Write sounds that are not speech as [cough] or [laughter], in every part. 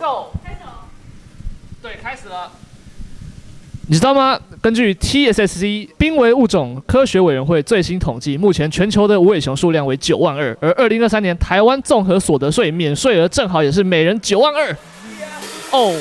Go，开始了。对，开始了。你知道吗？根据 TSSC 濒危物种科学委员会最新统计，目前全球的无尾熊数量为九万二，而二零二三年台湾综合所得税免税额正好也是每人九万二。哦。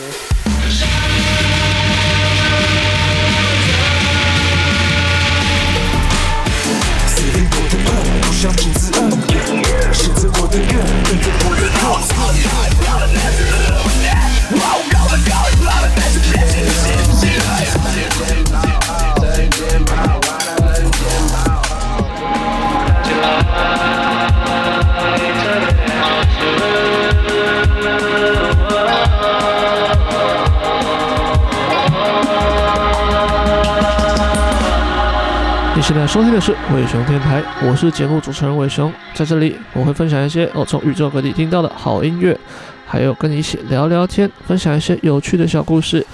现在收听的是伟雄电台，我是节目主持人伟雄，在这里我会分享一些我从宇宙各地听到的好音乐，还有跟你一起聊聊天，分享一些有趣的小故事。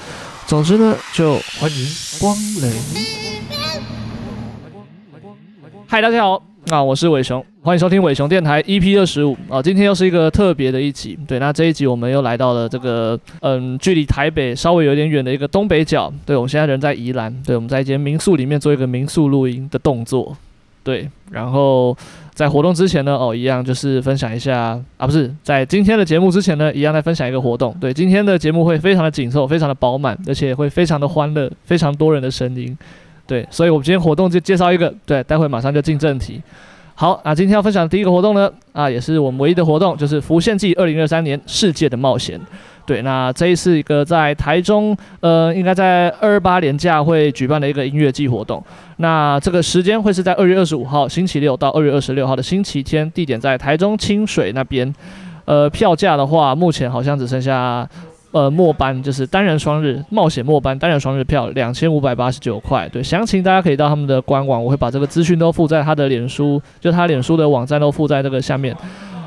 总之呢，就欢迎光临。嗨，大家好。啊，我是伟雄，欢迎收听伟雄电台 EP 二十五啊，今天又是一个特别的一集。对，那这一集我们又来到了这个嗯，距离台北稍微有点远的一个东北角。对，我们现在人在宜兰，对，我们在一间民宿里面做一个民宿录音的动作。对，然后在活动之前呢，哦，一样就是分享一下啊，不是在今天的节目之前呢，一样来分享一个活动。对，今天的节目会非常的紧凑，非常的饱满，而且会非常的欢乐，非常多人的声音。对，所以我们今天活动就介绍一个，对，待会马上就进正题。好，那今天要分享的第一个活动呢，啊，也是我们唯一的活动，就是浮现祭二零二三年世界的冒险。对，那这一次一个在台中，呃，应该在二八年假会举办的一个音乐季活动。那这个时间会是在二月二十五号星期六到二月二十六号的星期天，地点在台中清水那边。呃，票价的话，目前好像只剩下。呃，末班就是单人双日冒险末班单人双日票两千五百八十九块。对，详情大家可以到他们的官网，我会把这个资讯都附在他的脸书，就他脸书的网站都附在这个下面。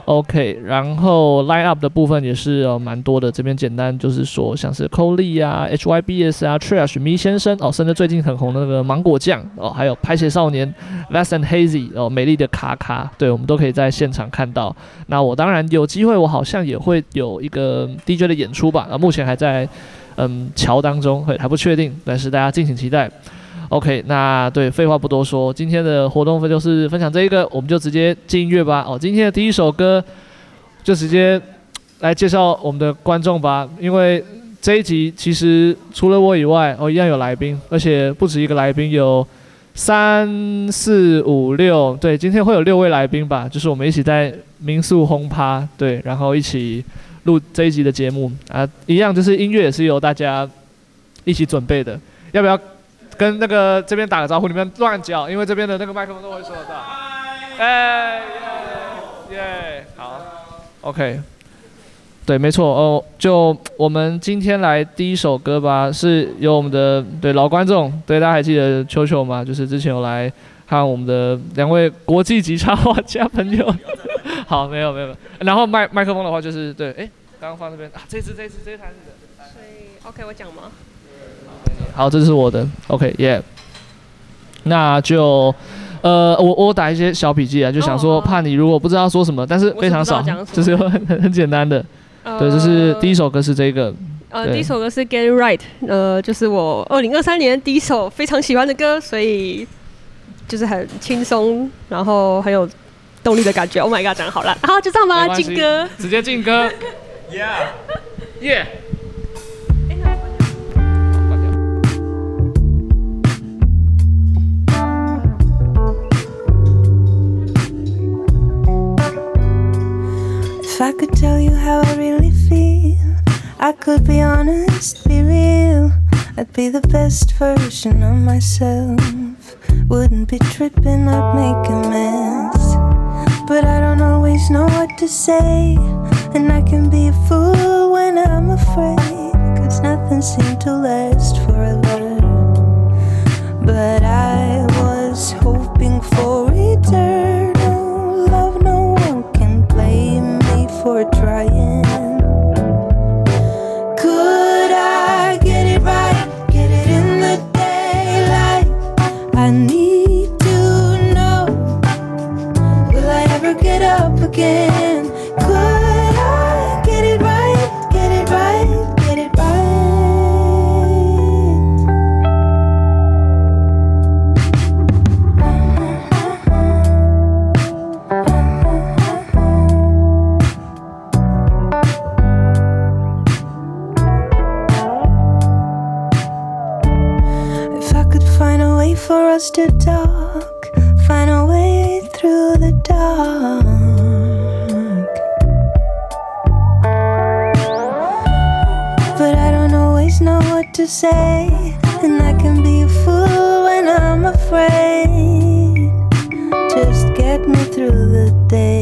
OK，然后 line up 的部分也是呃蛮多的，这边简单就是说像是 Coley 啊、HYBS 啊、Trash 麋先生哦，甚至最近很红的那个芒果酱哦，还有拍谢少年 Vast and Hazy 哦，美丽的卡卡，对，我们都可以在现场看到。那我当然有机会，我好像也会有一个 DJ 的演出吧，啊，目前还在嗯桥当中，会还不确定，但是大家敬请期待。OK，那对，废话不多说，今天的活动分就是分享这一个，我们就直接进音乐吧。哦，今天的第一首歌就直接来介绍我们的观众吧，因为这一集其实除了我以外，哦，一样有来宾，而且不止一个来宾，有三四五六，对，今天会有六位来宾吧，就是我们一起在民宿轰趴，对，然后一起录这一集的节目啊，一样就是音乐也是由大家一起准备的，要不要？跟那个这边打个招呼，你们乱叫，因为这边的那个麦克风都会收得到。哎，耶耶，好，OK，对，没错哦，就我们今天来第一首歌吧，是由我们的对老观众，对大家还记得秋秋吗？就是之前有来看我们的两位国际级插画家朋友。[laughs] 好，没有没有没有，然后麦麦克风的话就是对，哎，刚刚放这边啊，这次这次这一台是的。所以 OK，我讲吗？好，这是我的，OK，耶、yeah。那就，呃，我我打一些小笔记啊，就想说，怕你如果不知道说什么，但是非常少，就是很很很简单的。呃、对，就是第一首歌是这个。呃，第一首歌是 Get It Right，呃，就是我二零二三年第一首非常喜欢的歌，所以就是很轻松，然后很有动力的感觉。Oh my god，讲好了，好，就这样吧，进歌，直接进歌，[laughs] Yeah，If I could tell you how I really feel, I could be honest, be real. I'd be the best version of myself. Wouldn't be tripping, I'd make a mess. But I don't always know what to say. And I can be a fool when I'm afraid. Cause nothing seemed to last forever. But I for trying. Could I get it right? Get it in the daylight? I need to know. Will I ever get up again? say, and I can be a fool when I'm afraid. Just get me through the day.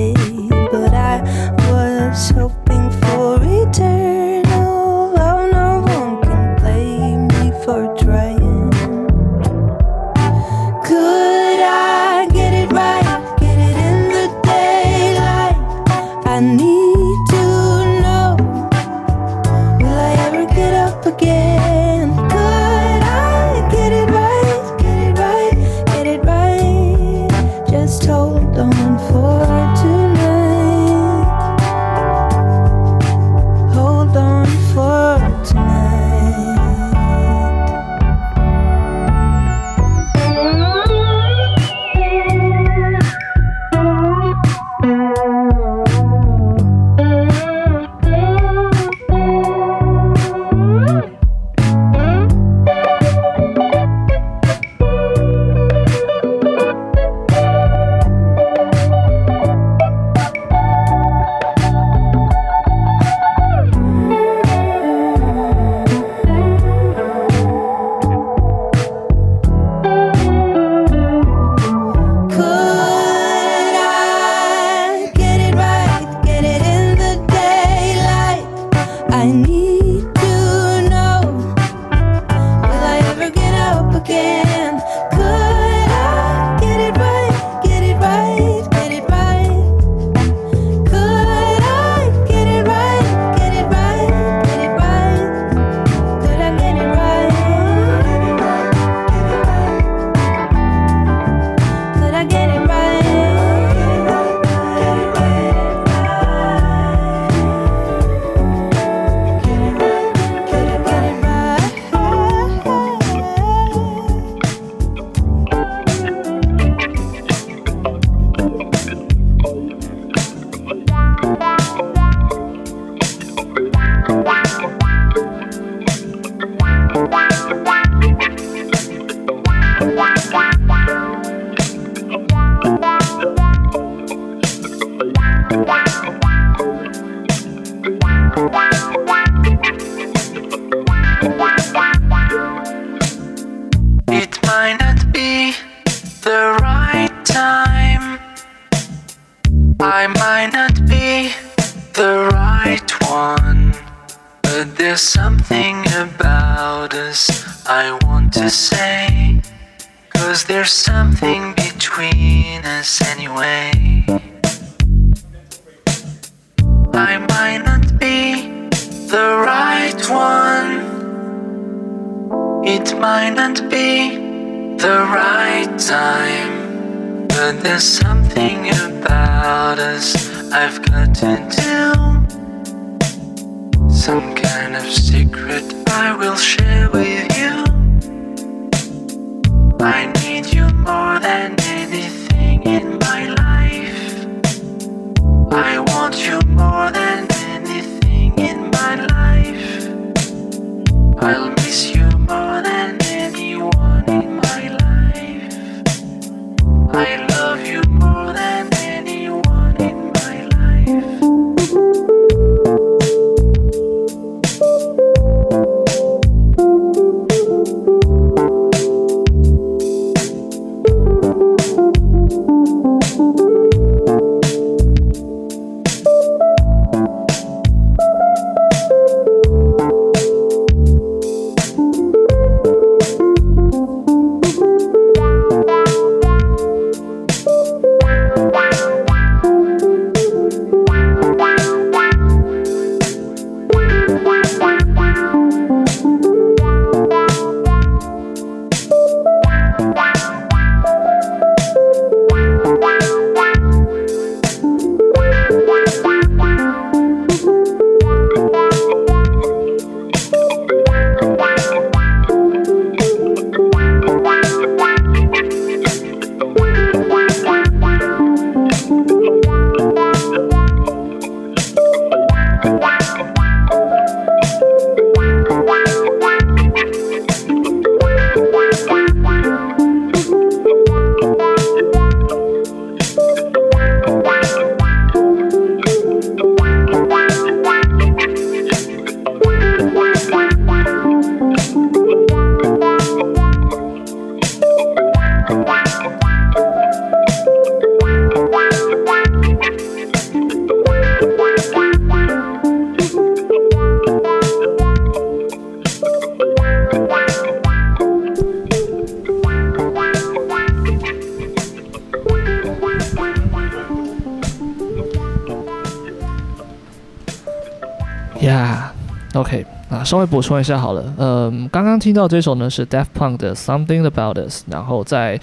稍微补充一下好了。嗯，刚刚听到这首呢是 Deaf Punk 的 Something About Us，然后在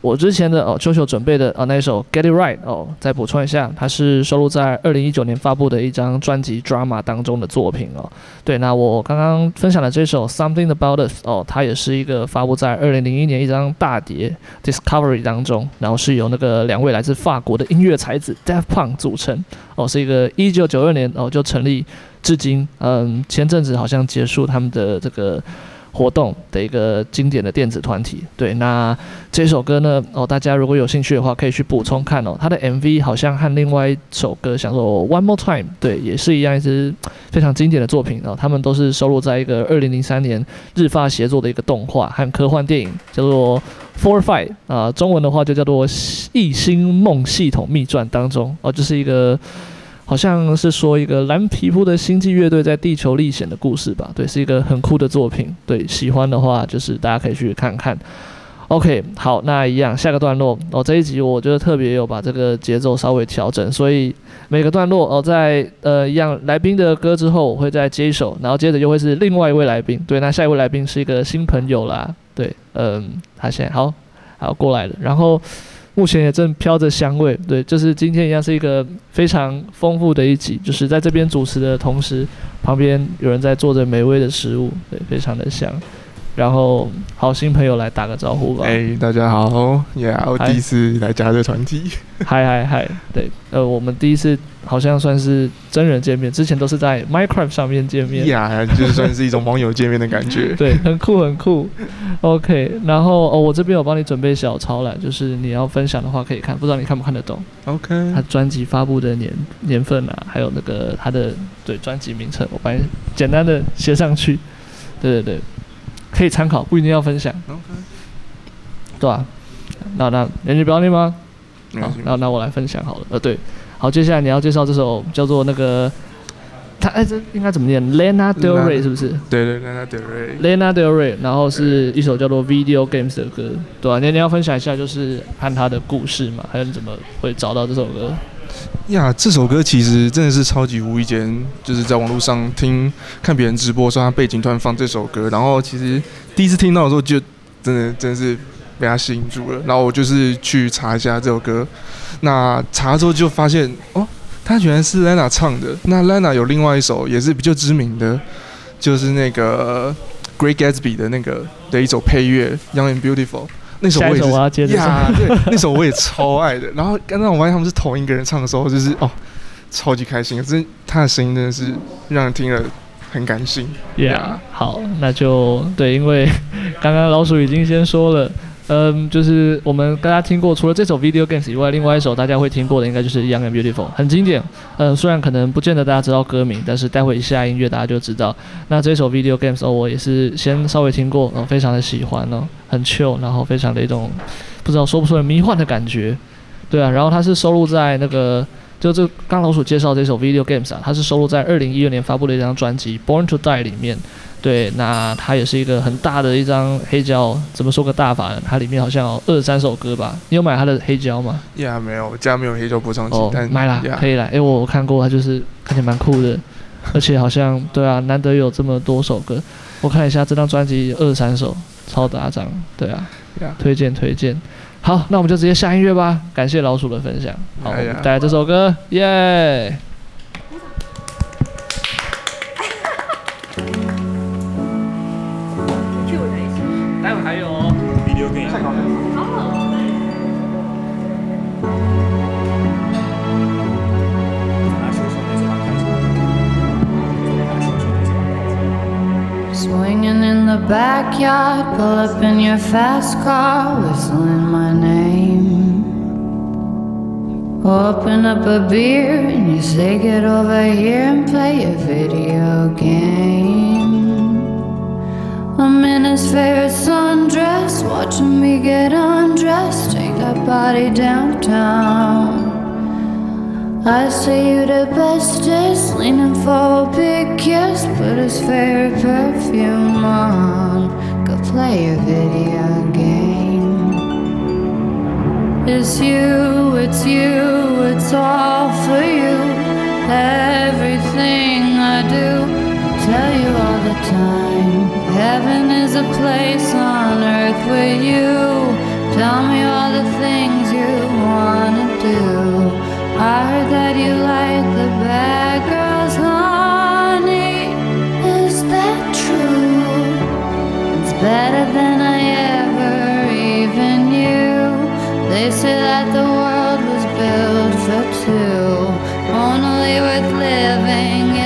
我之前的哦，秋秋准备的啊那一首 Get It Right 哦，再补充一下，它是收录在二零一九年发布的一张专辑 Drama 当中的作品哦。对，那我刚刚分享的这首 Something About Us 哦，它也是一个发布在二零零一年一张大碟 Discovery 当中，然后是由那个两位来自法国的音乐才子 Deaf Punk 组成哦，是一个一九九二年哦就成立。至今，嗯，前阵子好像结束他们的这个活动的一个经典的电子团体。对，那这首歌呢，哦，大家如果有兴趣的话，可以去补充看哦。它的 MV 好像和另外一首歌，叫做 One More Time，对，也是一样，一支非常经典的作品哦。他们都是收录在一个二零零三年日发协作的一个动画和科幻电影，叫做 Four Five 啊，中文的话就叫做《异星梦系统秘传》当中哦，就是一个。好像是说一个蓝皮肤的星际乐队在地球历险的故事吧？对，是一个很酷的作品。对，喜欢的话就是大家可以去看看。OK，好，那一样下个段落哦。这一集我觉得特别有把这个节奏稍微调整，所以每个段落哦，在呃一样来宾的歌之后，我会再接一首，然后接着又会是另外一位来宾。对，那下一位来宾是一个新朋友啦。对，嗯，他现在好，好过来了，然后。目前也正飘着香味，对，就是今天一样是一个非常丰富的一集，就是在这边主持的同时，旁边有人在做着美味的食物，对，非常的香。然后，好，心朋友来打个招呼吧。哎，大家好，Yeah，我第一次来加入团体。嗨嗨嗨，对，呃，我们第一次好像算是真人见面，之前都是在 Minecraft 上面见面。Yeah，就算是一种网友见面的感觉。[laughs] 对，很酷很酷。OK，然后哦，我这边有帮你准备小抄了，就是你要分享的话可以看，不知道你看不看得懂？OK。他专辑发布的年年份啊，还有那个他的对专辑名称，我帮你简单的写上去。对对对。可以参考，不一定要分享。Okay. 对啊，那那人家不要念吗？好，那那我来分享好了。呃，对，好，接下来你要介绍这首叫做那个，他哎，这应该怎么念？Lana Del Rey 是不是？对对，Lana Del Rey。Lana Del Rey，然后是一首叫做 Video Games 的歌，对啊，你你要分享一下，就是看他的故事嘛，还有你怎么会找到这首歌？呀，这首歌其实真的是超级无意间，就是在网络上听看别人直播，说他背景突然放这首歌，然后其实第一次听到的时候就真的真是被他吸引住了，然后我就是去查一下这首歌，那查之后就发现哦，他原来是 Lana 唱的。那 Lana 有另外一首也是比较知名的，就是那个 Great Gatsby 的那个的一首配乐 Young and Beautiful。那首我也是呀，对，那首我也超爱的。然后刚刚我发现他们是同一个人唱的时候，就是哦，超级开心。真，他的声音真的是让人听了很感性。Yeah，好，那就对，因为 [laughs] 刚刚老鼠已经先说了。嗯，就是我们大家听过，除了这首 Video Games 以外，另外一首大家会听过的，应该就是 Young and Beautiful，很经典。嗯，虽然可能不见得大家知道歌名，但是待会一下音乐大家就知道。那这首 Video Games 哦，我也是先稍微听过，哦，非常的喜欢哦，很 chill，然后非常的一种不知道说不出来迷幻的感觉。对啊，然后它是收录在那个，就这刚老鼠介绍这首 Video Games 啊，它是收录在二零一二年发布的一张专辑 Born to Die 里面。对，那它也是一个很大的一张黑胶，怎么说个大法呢？它里面好像有二三首歌吧？你有买它的黑胶吗？呀，yeah, 没有，家没有黑胶播放器。哦，但买了，yeah. 可以了。因为我看过，它就是看起来蛮酷的，而且好像对啊，难得有这么多首歌。我看一下这张专辑二三首，超大张。对啊，yeah. 推荐推荐。好，那我们就直接下音乐吧。感谢老鼠的分享。好，我们带来这首歌，耶、yeah. [laughs] backyard, pull up in your fast car, whistling my name. Open up a beer and you say, Get over here and play a video game. His favorite sundress, watching me get undressed, take that body downtown. I say you the bestest, leaning for a big kiss, put his favorite perfume on, go play a video game. It's you, it's you, it's all for you. Everything I do, I tell you all the time. Heaven is a place on earth with you. Tell me all the things you wanna do. I heard that you like the bad girls, honey. Is that true? It's better than I ever even knew. They say that the world was built for two, only worth living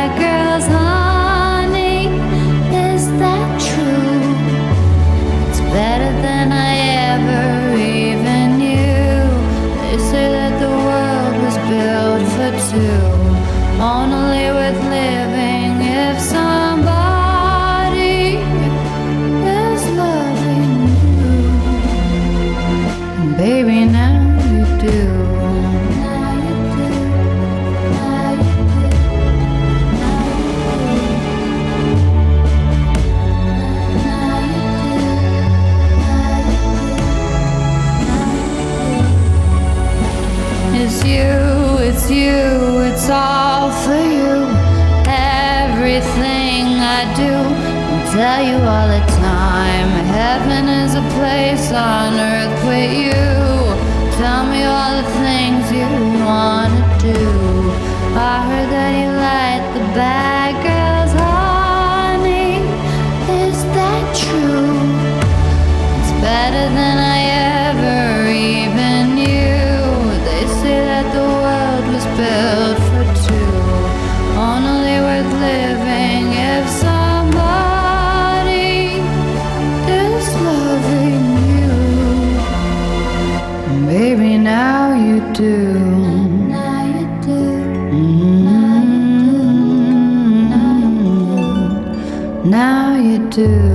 too tell you all the time. Heaven is a place on earth with you. Tell me all the things you wanna do. I heard that you like the bad girls, honey. Is that true? It's better than I do.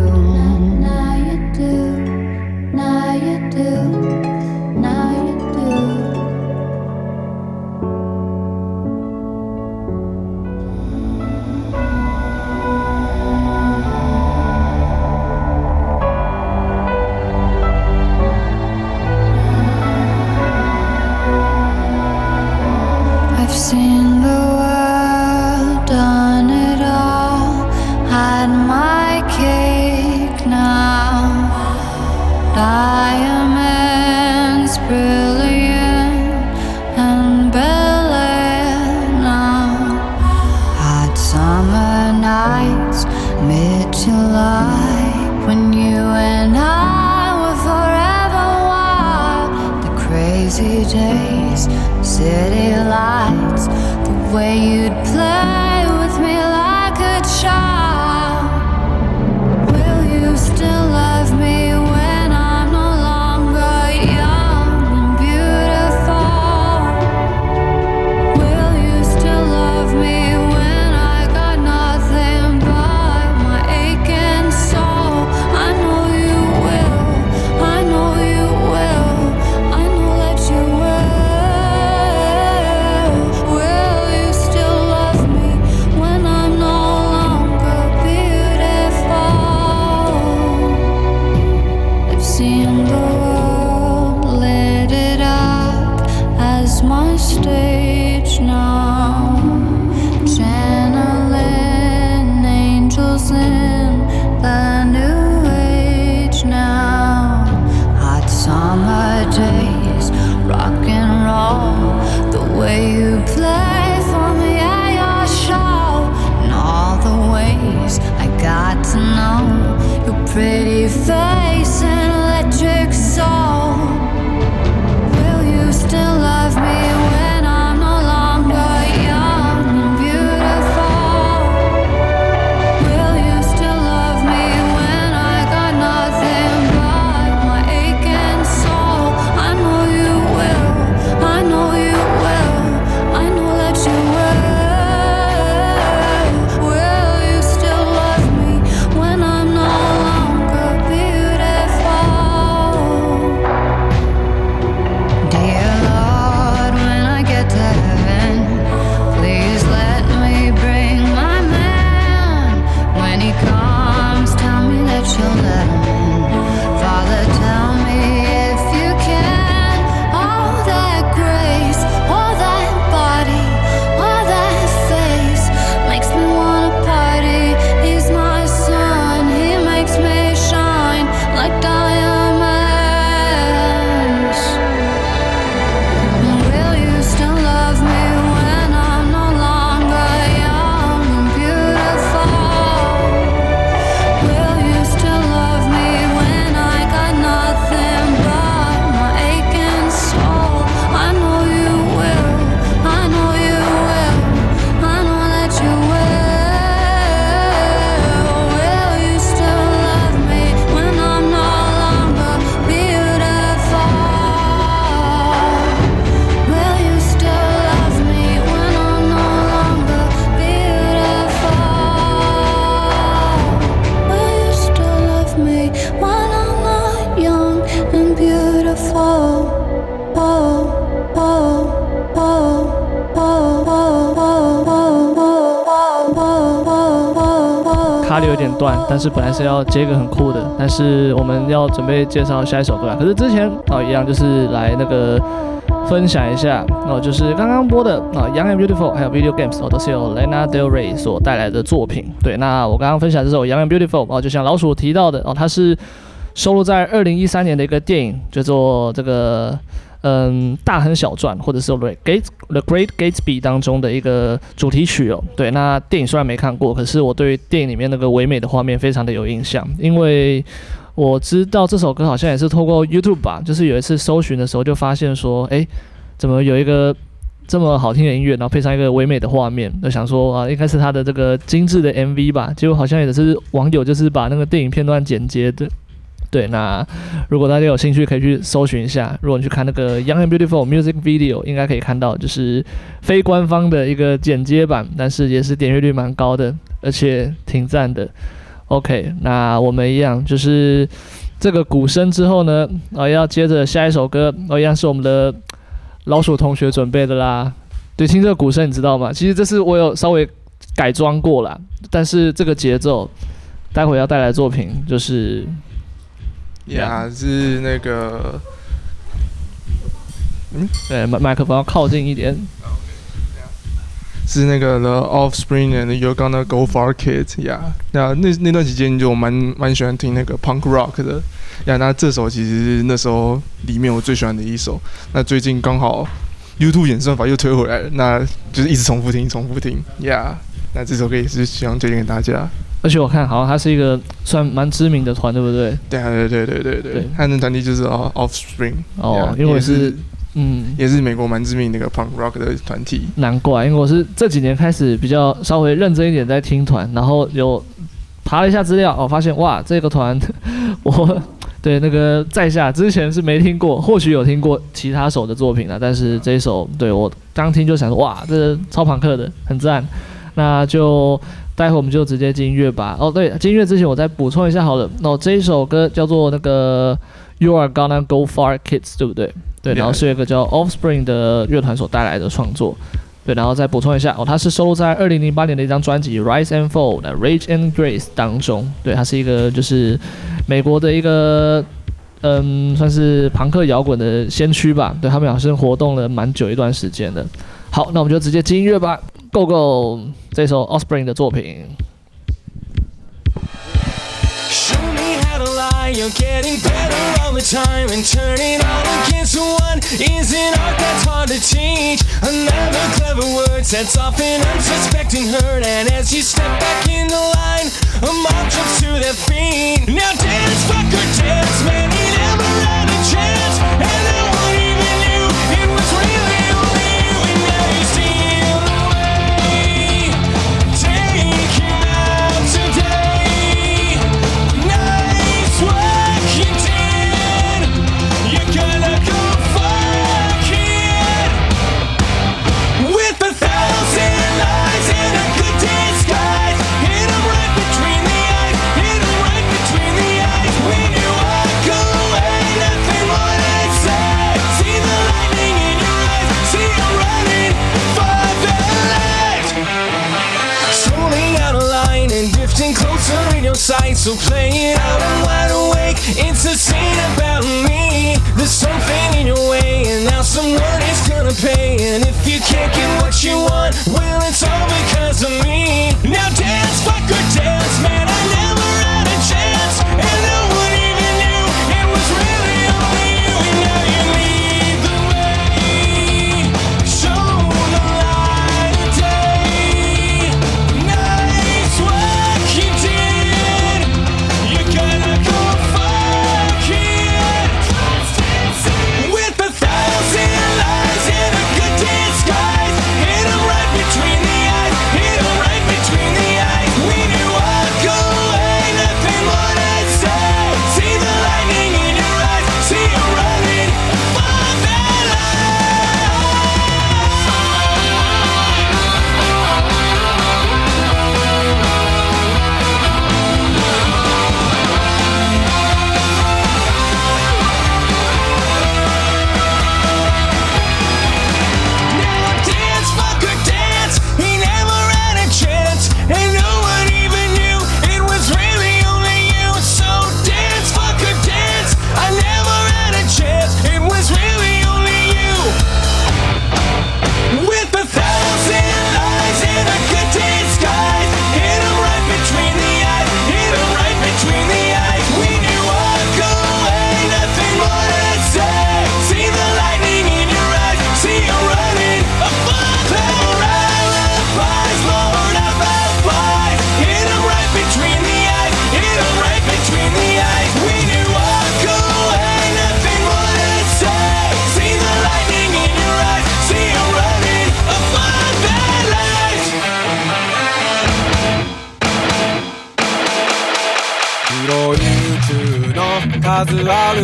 City lights, the way you'd play 但是本来是要接一个很酷的，但是我们要准备介绍下一首歌了。可是之前啊、一样就是来那个分享一下哦，就是刚刚播的啊、《Young and Beautiful》还有《Video Games》哦，都是由 Lena Del Rey 所带来的作品。对，那我刚刚分享这首《Young and Beautiful》哦，就像老鼠提到的哦，它是收录在二零一三年的一个电影，叫做这个。嗯，大亨小传，或者是 The Great The Great Gatsby 当中的一个主题曲哦。对，那电影虽然没看过，可是我对电影里面那个唯美的画面非常的有印象，因为我知道这首歌好像也是透过 YouTube 吧，就是有一次搜寻的时候就发现说，哎，怎么有一个这么好听的音乐，然后配上一个唯美的画面，就想说啊，应该是他的这个精致的 MV 吧。结果好像也是网友就是把那个电影片段剪接的。对，那如果大家有兴趣，可以去搜寻一下。如果你去看那个《Young and Beautiful》Music Video，应该可以看到，就是非官方的一个剪接版，但是也是点阅率蛮高的，而且挺赞的。OK，那我们一样，就是这个鼓声之后呢，啊，要接着下一首歌，哦，一样是我们的老鼠同学准备的啦。对，听这个鼓声，你知道吗？其实这是我有稍微改装过啦，但是这个节奏，待会要带来作品就是。呀，是那个，嗯，对，麦麦克风要靠近一点。是那个 The Offspring and You're Gonna Go Far Kid 呀，那那那段时间就蛮蛮喜欢听那个 Punk Rock 的呀。那这首其实是那时候里面我最喜欢的一首。那最近刚好 YouTube 演算法又推回来了，那就是一直重复听，重复听呀。那这首歌也是希望推荐给大家。而且我看好像他是一个算蛮知名的团，对不对？对啊，对对对对对。他的团体就是 Offspring。哦，因为我是，嗯，也是美国蛮知名的一个 Punk Rock 的团体。难怪，因为我是这几年开始比较稍微认真一点在听团，然后有爬了一下资料，哦，发现哇，这个团 [laughs] 我对那个在下之前是没听过，或许有听过其他首的作品了，但是这一首对我刚听就想说哇，这是超朋克的，很赞，那就。待会我们就直接进音乐吧。哦，对，进音乐之前我再补充一下好了。哦，这一首歌叫做那个 You Are Gonna Go Far Kids，对不对？对，然后是一个叫 Offspring 的乐团所带来的创作。对，然后再补充一下，哦，它是收录在二零零八年的一张专辑《Rise and Fall》的《Rage and Grace》当中。对，它是一个就是美国的一个嗯，算是朋克摇滚的先驱吧。对，他们好像活动了蛮久一段时间的。好，那我们就直接进音乐吧。Go Go，这首 Offspring 的作品。Show me how to lie, you're getting better all the time and turning all against one is an art that's hard to teach. Another clever word sets off an unsuspecting hurt, and as you step back in the line, a mob jumps to their feet. Now dance, fucker, dance, man, he never So play it out, I'm wide awake. It's a scene about me. There's something in your way, and now someone is gonna pay. And if you can't get what you want, well, it's all because of me. Now dance, fucker, dance, man.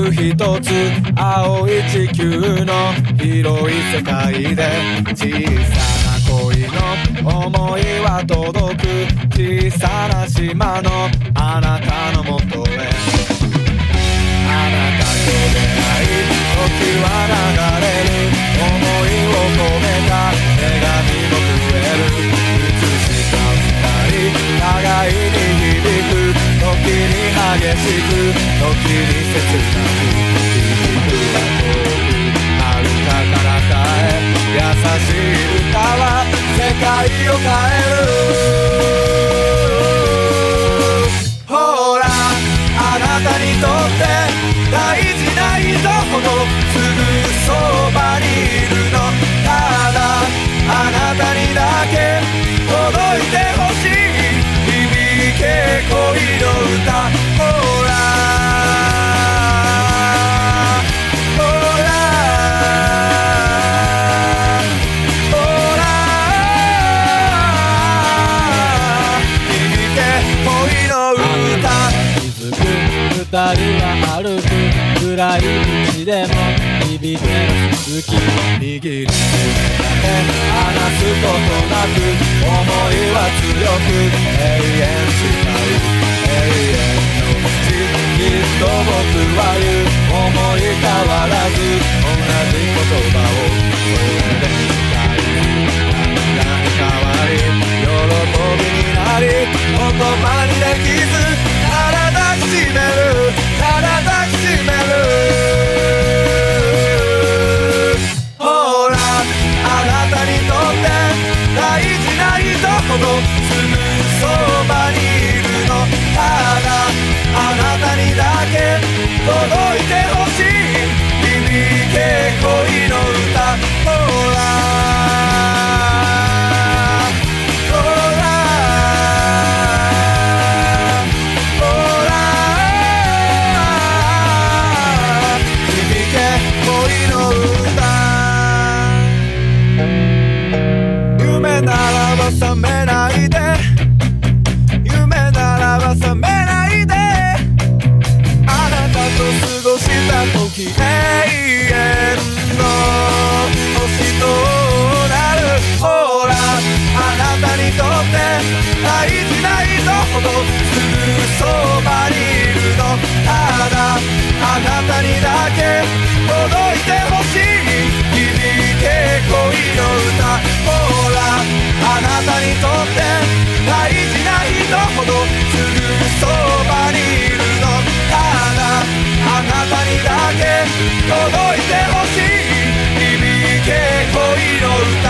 数ある一つ青い地球の広い世界で小さな恋の思いは届く小さな島のあなたのもとへ。あなたと出会い時は流れる。時に激しく時に切なく響くは远く遥か彼方へ优しい歌は世界を変えるき握りしめて话すことなく思いは强く永远近い永远の道きっと仆は言う思い変わらず同じ言叶をそれでいたい何変わり喜びになり言叶にできずほどすぐそばにいるのただあなたにだけ届いてほしい。響け恋の歌。ほら。届いてほしい。響け恋の歌。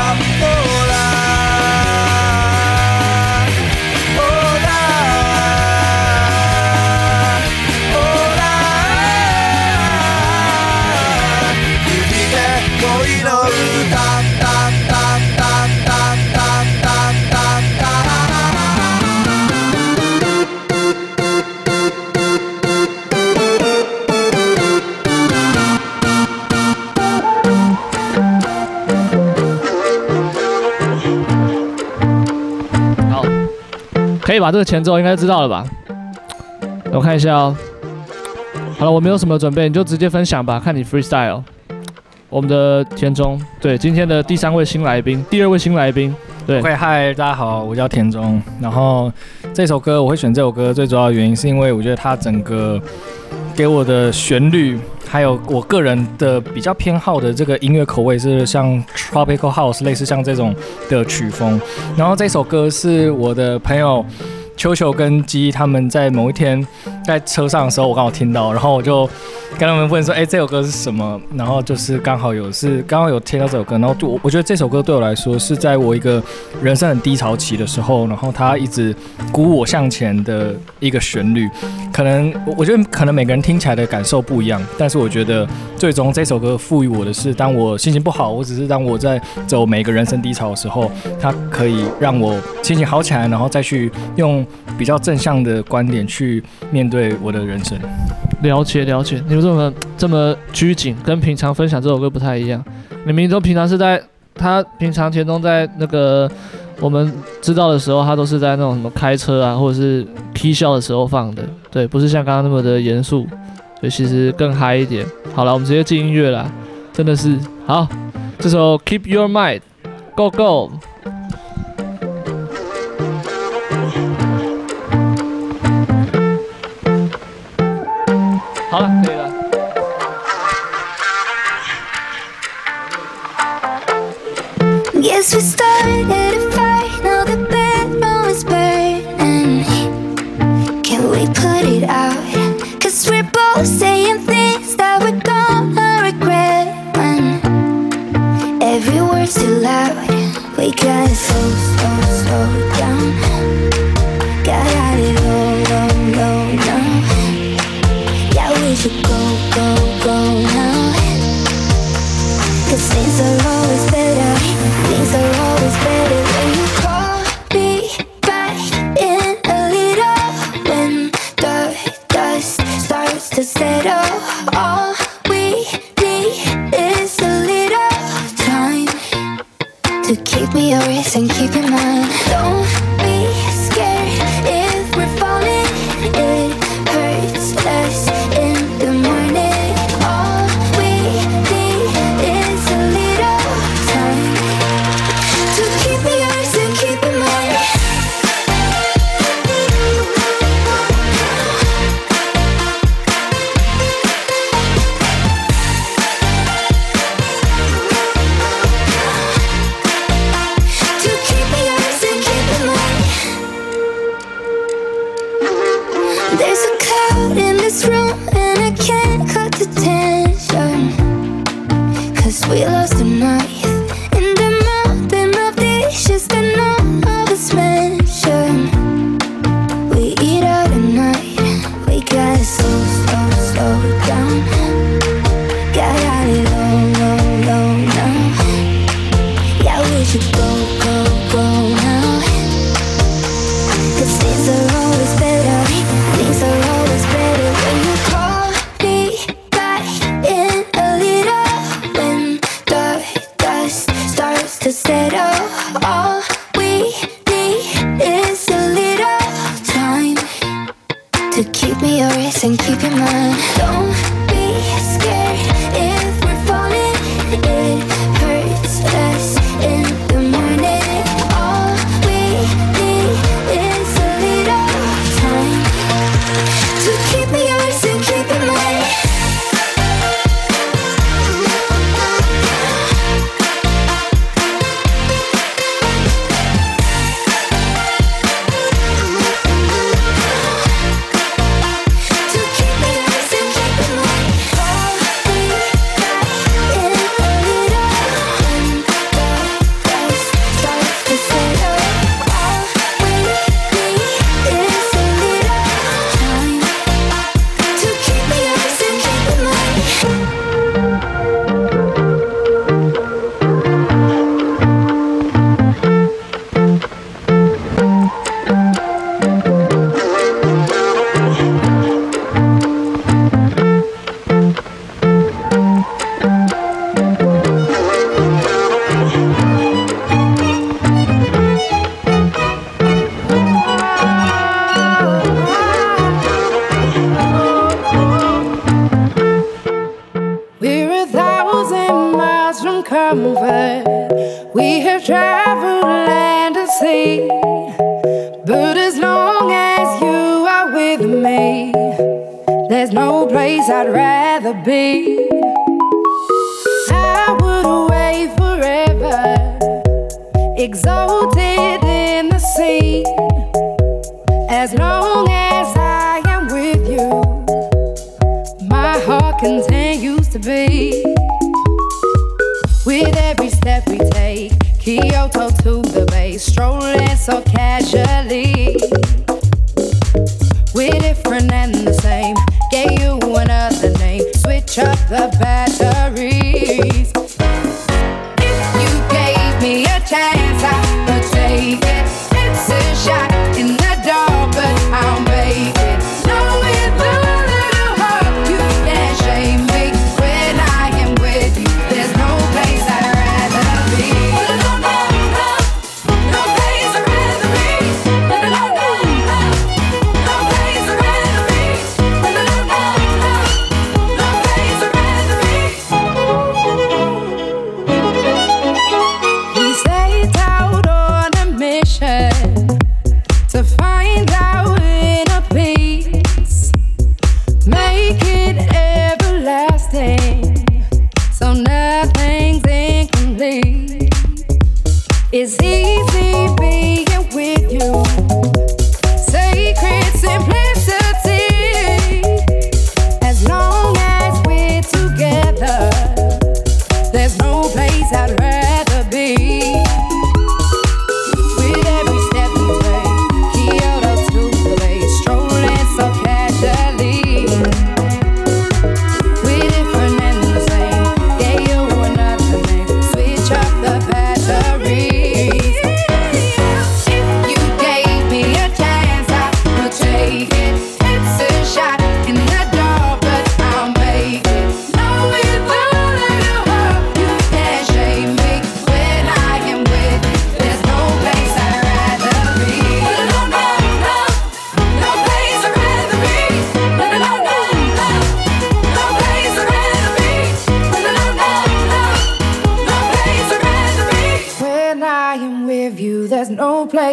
可以把这个前奏应该知道了吧？我看一下哦。好了，我没有什么准备，你就直接分享吧，看你 freestyle。我们的田中，对，今天的第三位新来宾，第二位新来宾，对。嗨，大家好，我叫田中。然后这首歌我会选这首歌，最主要的原因是因为我觉得它整个给我的旋律，还有我个人的比较偏好的这个音乐口味是像 Tropical House，类似像这种的曲风。然后这首歌是我的朋友秋秋跟鸡他们在某一天在车上的时候，我刚好听到，然后我就跟他们问说：“哎、这首歌是什么？”然后就是刚好有是刚好有听到这首歌，然后我我觉得这首歌对我来说是在我一个人生很低潮期的时候，然后它一直鼓舞我向前的一个旋律。可能我觉得可能每个人听起来的感受不一样，但是我觉得最终这首歌赋予我的是，当我心情不好，或者是当我在走每个人生低潮的时候，它可以让我心情好起来，然后再去用比较正向的观点去面对我的人生。了解了解，你们这么这么拘谨，跟平常分享这首歌不太一样。你们都平常是在他平常田中在那个我们知道的时候，他都是在那种什么开车啊，或者是 K 笑的时候放的，对，不是像刚刚那么的严肃。所以其实更嗨一点。好了，我们直接进音乐了，真的是好，这首 Keep Your Mind Go Go。好了，starts to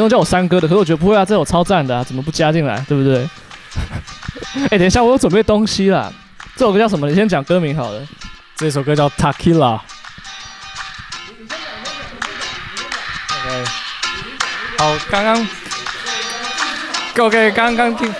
本来田中叫我三哥的，可是我觉得不会啊，这首超赞的啊，怎么不加进来，对不对？[laughs] 哎、等一下，我有准备东西啦。这首歌叫什么？你先讲歌名好了。这首歌叫《Tequila》。OK，好，刚刚 OK，刚刚听。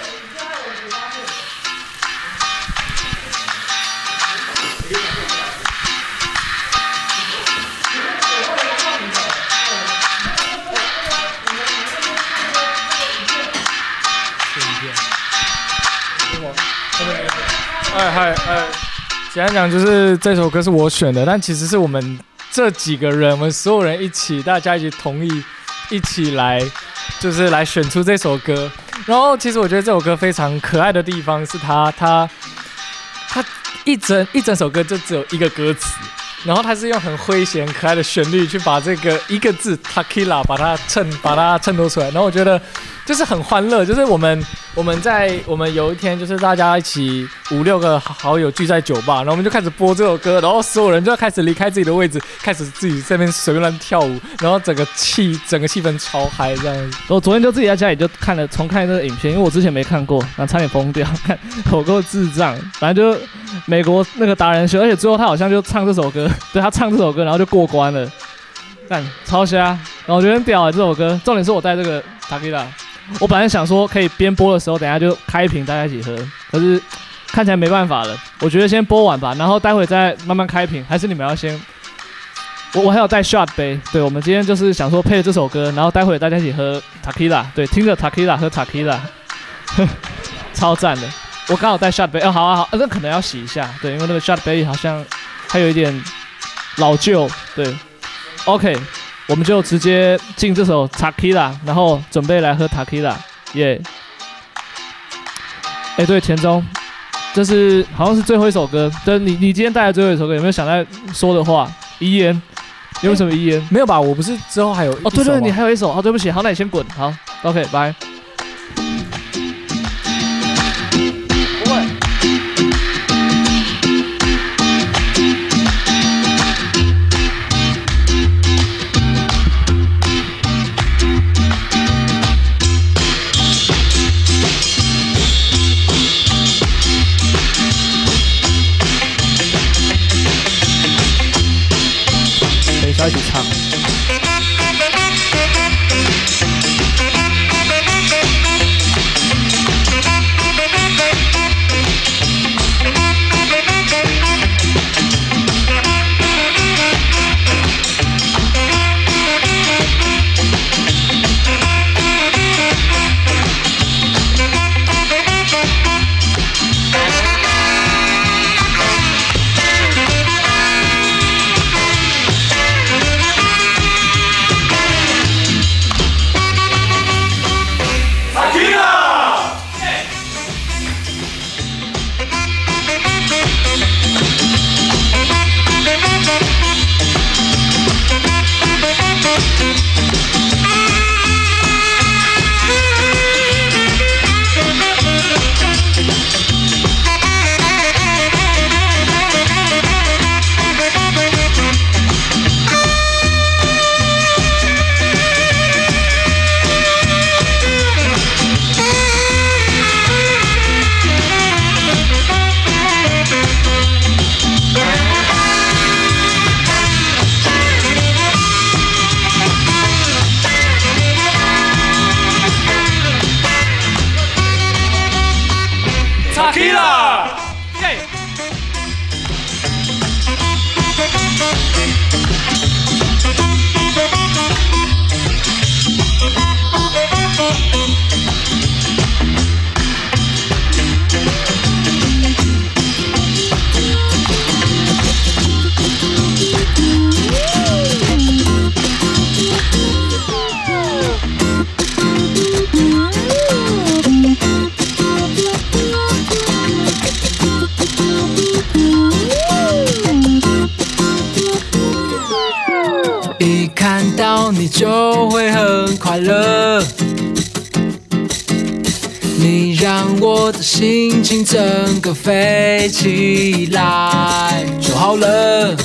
嗨，简单讲就是这首歌是我选的，但其实是我们这几个人，我们所有人一起，大家一起同意，一起来，就是来选出这首歌。然后其实我觉得这首歌非常可爱的地方是它，它，它一整一整首歌就只有一个歌词，然后它是用很诙谐可爱的旋律去把这个一个字 “takila” 把它衬把它衬托出来，然后我觉得。就是很欢乐，就是我们我们在我们有一天就是大家一起五六个好友聚在酒吧，然后我们就开始播这首歌，然后所有人就要开始离开自己的位置，开始自己在那边随便乱跳舞，然后整个气整个气氛超嗨这样子。我昨天就自己在家里就看了重看这个影片，因为我之前没看过，然后差点疯掉，看有够智障。反正就美国那个达人秀，而且最后他好像就唱这首歌，对他唱这首歌，然后就过关了，干超瞎。然后我觉得很屌啊、这首歌，重点是我带这个 Tequila。[laughs] 我本来想说可以边播的时候，等下就开一瓶大家一起喝，可是看起来没办法了。我觉得先播完吧，然后待会再慢慢开瓶。还是你们要先？我我还有带 shot 杯。对，我们今天就是想说配这首歌，然后待会大家一起喝 takila，。对，听着 takila 喝 takila，[laughs] 超赞的。我刚好带 shot 杯。哦，好啊好，那可能要洗一下。对，因为那个 shot 杯好像还有一点老旧。对，OK。我们就直接进这首 Takila 然后准备来喝 Takila，耶！哎，对，田中，这是好像是最后一首歌，对，你你今天带来最后一首歌，有没有想在说的话？遗言？有什么遗言？没有吧？我不是之后还有哦，对对，你还有一首，哦，对不起，好，那你先滚，好，OK，拜。飞起来就好了。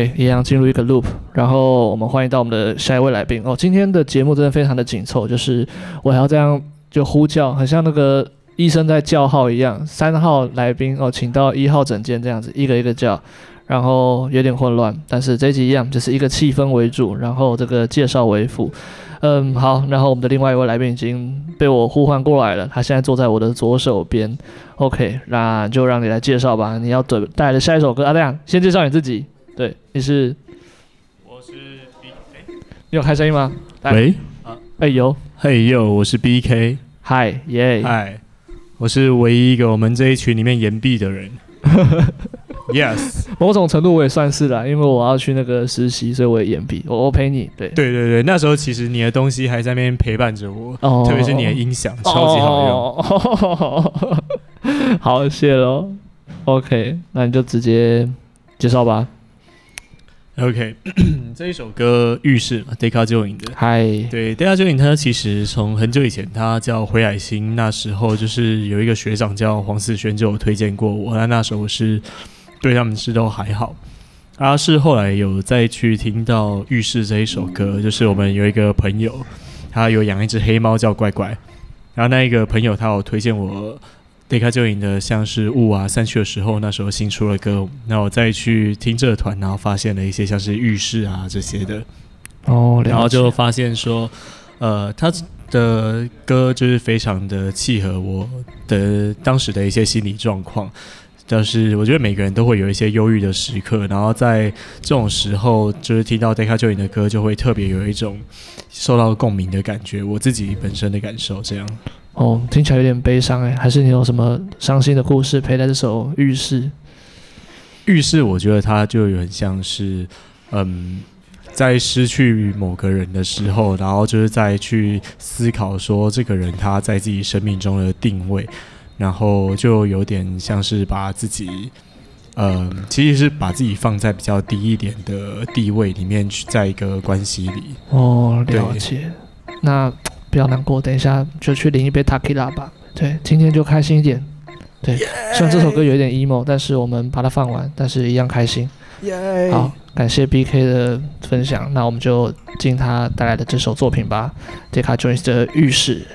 OK，一样进入一个 loop，然后我们欢迎到我们的下一位来宾哦。今天的节目真的非常的紧凑，就是我还要这样就呼叫，很像那个医生在叫号一样。三号来宾哦，请到一号诊间这样子，一个一个叫，然后有点混乱。但是这一集一样，就是一个气氛为主，然后这个介绍为辅。嗯，好，然后我们的另外一位来宾已经被我呼唤过来了，他现在坐在我的左手边。OK，那就让你来介绍吧。你要准带来的下一首歌啊，这样先介绍你自己。对，你是？我是 B K。你有开声音吗？喂，啊，哎呦，嘿呦，我是 B K。嗨，耶，嗨，我是唯一一个我们这一群里面岩壁的人。[laughs] Yes，某种程度我也算是啦，因为我要去那个实习，所以我也延毕。我我陪你，对对对对，那时候其实你的东西还在那边陪伴着我，哦、特别是你的音响、哦、超级好用。哦、好，谢喽。OK，那你就直接介绍吧。OK，[clears throat] 这一首歌《浴室》嘛 Deca Joins 的。嗨，对，Deca Joins 他其实从很久以前，他叫回海星，那时候就是有一个学长叫黄思轩就有推荐过我，那那时候是。对他们是都还好，啊，是后来有再去听到《浴室》这一首歌，就是我们有一个朋友，他有养一只黑猫叫怪怪，然后那一个朋友他有推荐我 Deca Joins 的像是《雾啊散去的时候》，那时候新出了歌，那我再去听这个团，然后发现了一些像是《浴室》啊这些的，哦，然后就发现说，呃，他的歌就是非常的契合我的当时的一些心理状况。但是我觉得每个人都会有一些忧郁的时刻，然后在这种时候，就是听到 Deca Joins 的歌，就会特别有一种受到共鸣的感觉。我自己本身的感受这样。哦，听起来有点悲伤哎，还是你有什么伤心的故事陪在这首《浴室》？浴室，我觉得它就有很像是，嗯，在失去某个人的时候，然后就是在去思考说这个人他在自己生命中的定位。然后就有点像是把自己，呃，其实是把自己放在比较低一点的地位里面去，在一个关系里。哦，了解。那不要难过，等一下就去淋一杯 Takila 吧。对，今天就开心一点。对!虽然这首歌有一点 emo，但是我们把它放完，但是一样开心。好，感谢 BK 的分享，那我们就进他带来的这首作品吧，Deca Jones 的浴室。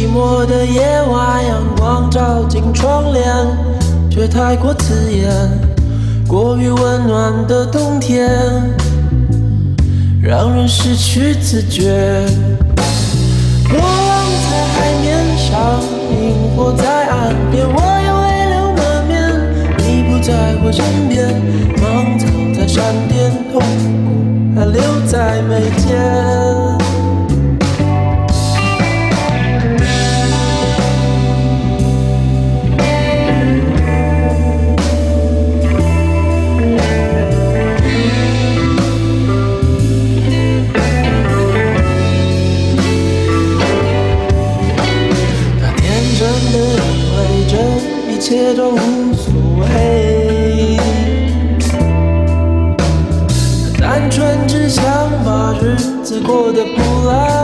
寂寞的夜晚，阳光照进窗帘，却太过刺眼。过于温暖的冬天，让人失去自觉。波浪在海面上，萤火在岸边，我又泪流满面。你不在我身边，芒草在山巅，痛苦还留在眉间。些都无所谓，单纯只想把日子过得不累。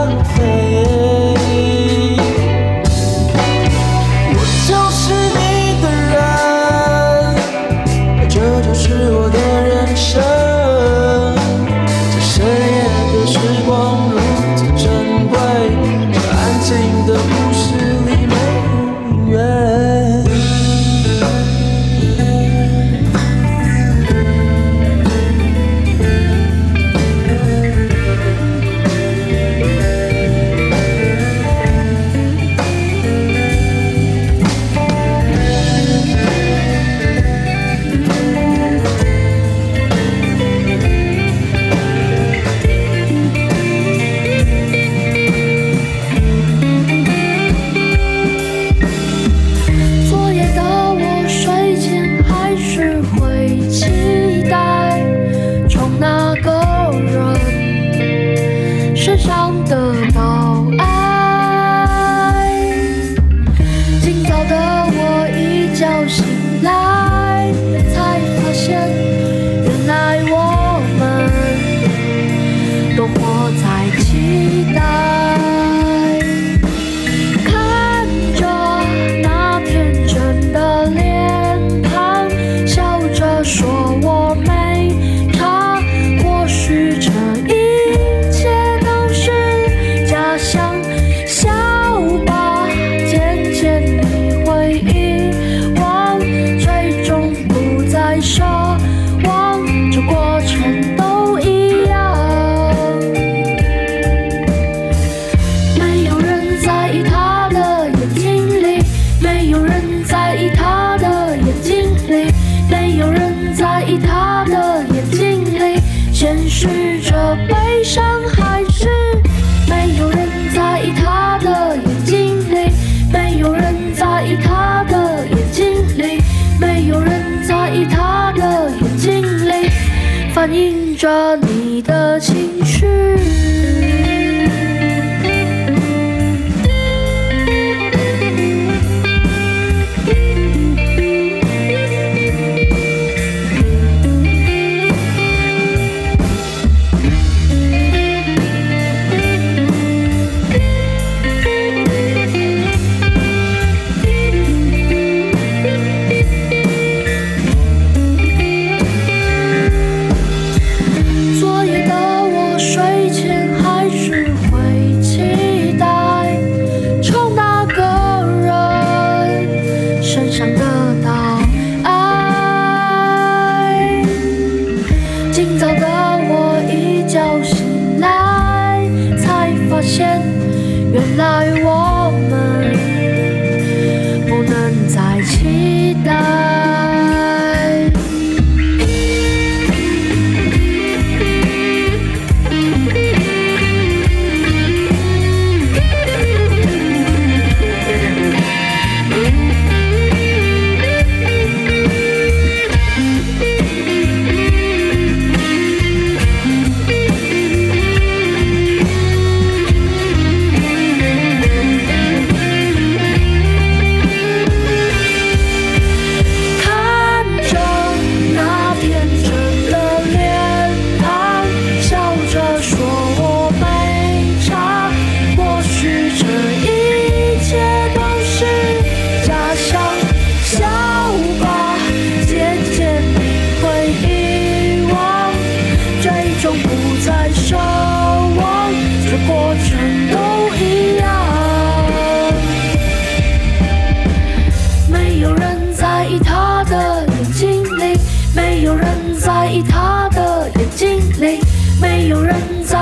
的。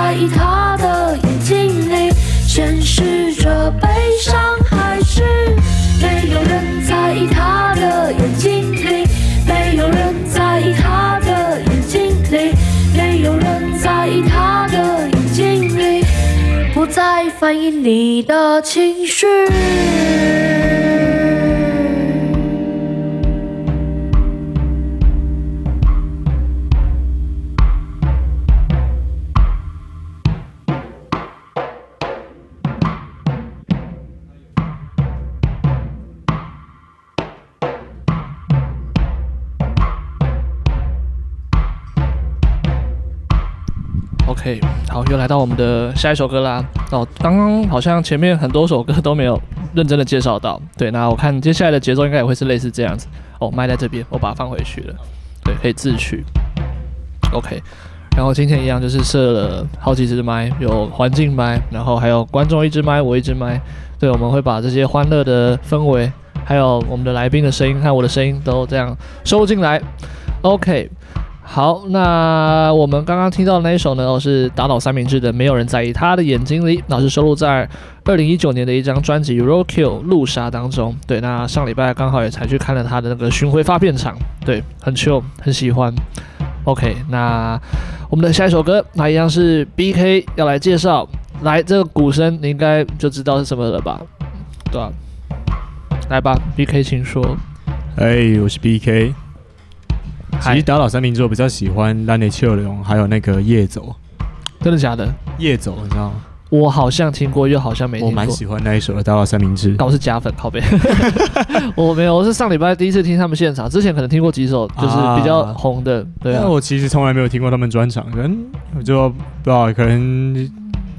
在意他的眼睛里显示着悲伤，还是没有人在意他的眼睛里？没有人在意他的眼睛里？没有人在意他的眼睛里？不再反应你的情绪。来到我们的下一首歌啦。哦，刚刚好像前面很多首歌都没有认真的介绍到。对，那我看接下来的节奏应该也会是类似这样子。哦，麦在这边，我把它放回去了。对，可以自取。OK，然后今天一样就是设了好几支麦，有环境麦，然后还有观众一支麦，我一支麦。对，我们会把这些欢乐的氛围，还有我们的来宾的声音和我的声音都这样收进来。OK。好，那我们刚刚听到的那一首呢，是打倒三明治的《没有人在意他的眼睛里》，那是收录在二零一九年的一张专辑《Roadkill 路杀》当中。对，那上礼拜刚好也才去看了他的那个巡回发片场，对，很 chill，很喜欢。OK，那我们的下一首歌，那一样是 BK 要来介绍，来这个鼓声你应该就知道是什么了吧？对吧、来吧，BK，请说。哎，我是 BK。其实打倒三明治我比较喜欢《烂泥秋龙》，还有那个夜走，真的假的？夜走，你知道吗？我好像听过，又好像没听过。我蛮喜欢那一首的《打倒三明治》。但我是假粉，靠背。[laughs] 我没有，我是上礼拜第一次听他们现场，之前可能听过几首，就是比较红的。啊、对啊。但我其实从来没有听过他们专场，可能我就不知道，可能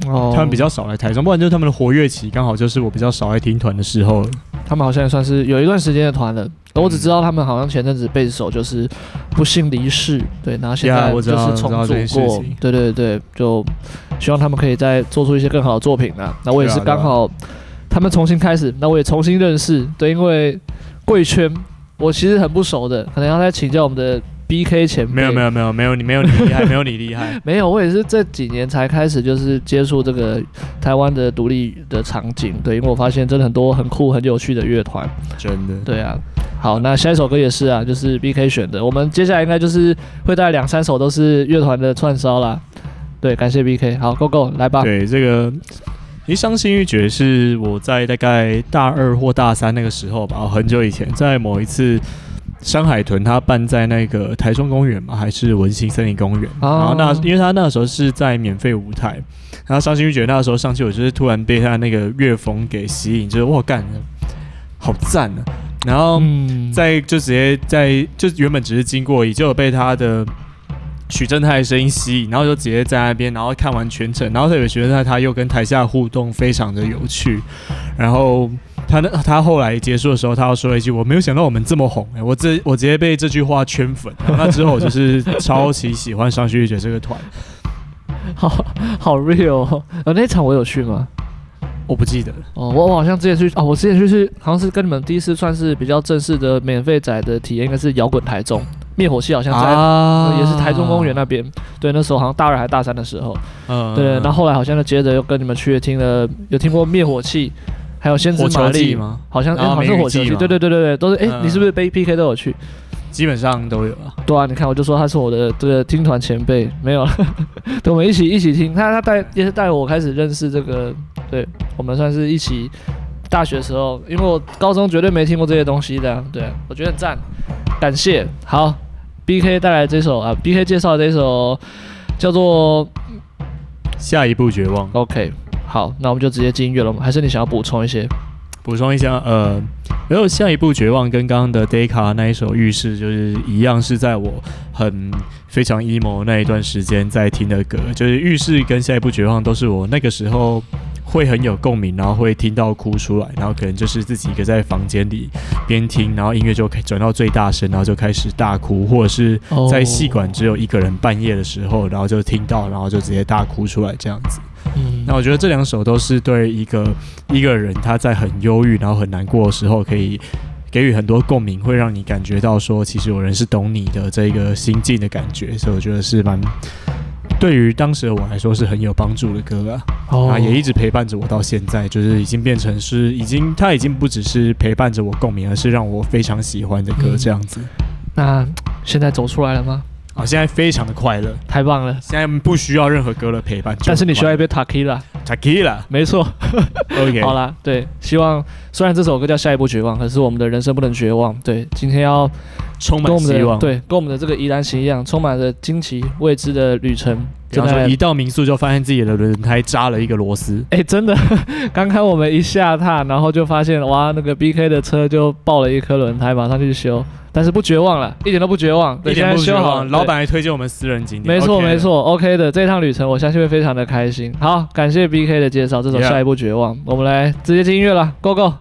哦，他们比较少来台中，不然就是他们的活跃期刚好就是我比较少来听团的时候。他们好像也算是有一段时间的团了。我只知道他们好像前阵子贝斯手就是不幸离世，对，然后现在就是重组过，对对对，就希望他们可以再做出一些更好的作品啊。那我也是刚好他们重新开始，那我也重新认识，对，因为贵圈我其实很不熟的，可能要再请教我们的。B K 前没有没有没有没有你没有你厉害没有你厉害没有我也是这几年才开始就是接触这个台湾的独立的场景，对，因为我发现真的很多很酷很有趣的乐团，真的对啊。好，那下一首歌也是啊，就是 B K 选的，我们接下来应该就是会带两三首都是乐团的串烧啦。对，感谢 B K，好，Go Go 来吧。对，这个一伤心欲绝是我在大概大二或大三那个时候吧，很久以前在某一次。山海豚，它办在那个台中公园嘛，还是文心森林公园？然后那，因为他那时候是在免费舞台，然后伤心欲绝那个时候上去，我就是突然被他那个乐风给吸引，就是哇干，好赞啊！然后在就直接在就原本只是经过，也就有被他的许正泰的声音吸引，然后就直接在那边，然后看完全程，然后特别觉得他又跟台下互动非常的有趣，然后。他那他后来结束的时候，他又说了一句：“我没有想到我们这么红。”哎，我这我直接被这句话圈粉。那之后我就是超级喜欢伤心欲绝这个团，好好 real 哦。呃，那场我有去吗？我不记得哦。我我好像之前去哦，我之前去是好像是跟你们第一次算是比较正式的免费仔的体验，应该是摇滚台中灭火器，好像在、也是台中公园那边。对，那时候好像大二还大三的时候。嗯。对，然后后来好像就接着又跟你们去听了，有听过灭火器。还有先知玛丽吗？好像、欸、好像是火球季，对对对对对，都是哎、欸，你是不是背 PK 都有去？基本上都有啊。对啊，你看我就说他是我的这个听团前辈，没有 [laughs] 我们一起一起听。他他带也是带我开始认识这个，对我们算是一起大学时候，因为我高中绝对没听过这些东西的，对我觉得很赞，感谢。好，BK 带来这首啊，BK 介绍这首叫做《下一步绝望》。OK。好，那我们就直接进音乐了吗？还是你想要补充一些？补充一下，呃，没有下一步绝望跟刚刚的 Decca 那一首浴室就是一样，是在我很非常 emo 那一段时间在听的歌，就是浴室跟下一步绝望都是我那个时候。会很有共鸣，然后会听到哭出来，然后可能就是自己一个在房间里边听，然后音乐就可以转到最大声，然后就开始大哭，或者是在戏馆只有一个人半夜的时候，然后就听到，然后就直接大哭出来这样子。嗯，那我觉得这两首都是对一个一个人他在很忧郁，然后很难过的时候，可以给予很多共鸣，会让你感觉到说，其实有人是懂你的这个心境的感觉，所以我觉得是蛮。对于当时的我来说是很有帮助的歌啊，oh. 啊，也一直陪伴着我到现在，就是已经变成是已经，它已经不只是陪伴着我共鸣，而是让我非常喜欢的歌这样子。嗯、那现在走出来了吗？啊，现在非常的快乐，太棒了！现在不需要任何歌的陪伴，但是你需要一杯 Tequila，Tequila，没错。OK，好啦，对，希望虽然这首歌叫下一步绝望，可是我们的人生不能绝望。对，今天要充跟我们的满希望。，对，跟我们的这个宜兰行一样，充满着惊奇未知的旅程。比方说一到民宿就发现自己的轮胎扎了一个螺丝，哎、真的，[laughs] 刚刚我们一下榻，然后就发现哇，那个 BK 的车就爆了一颗轮胎，马上去修，但是不绝望了，一点都不绝望，对一点不修好了绝望。老板还推荐我们私人景点，没错 OK 没错，OK 的，这趟旅程我相信会非常的开心。好，感谢 BK 的介绍，这首下一步绝望我们来直接进音乐了，Go Go。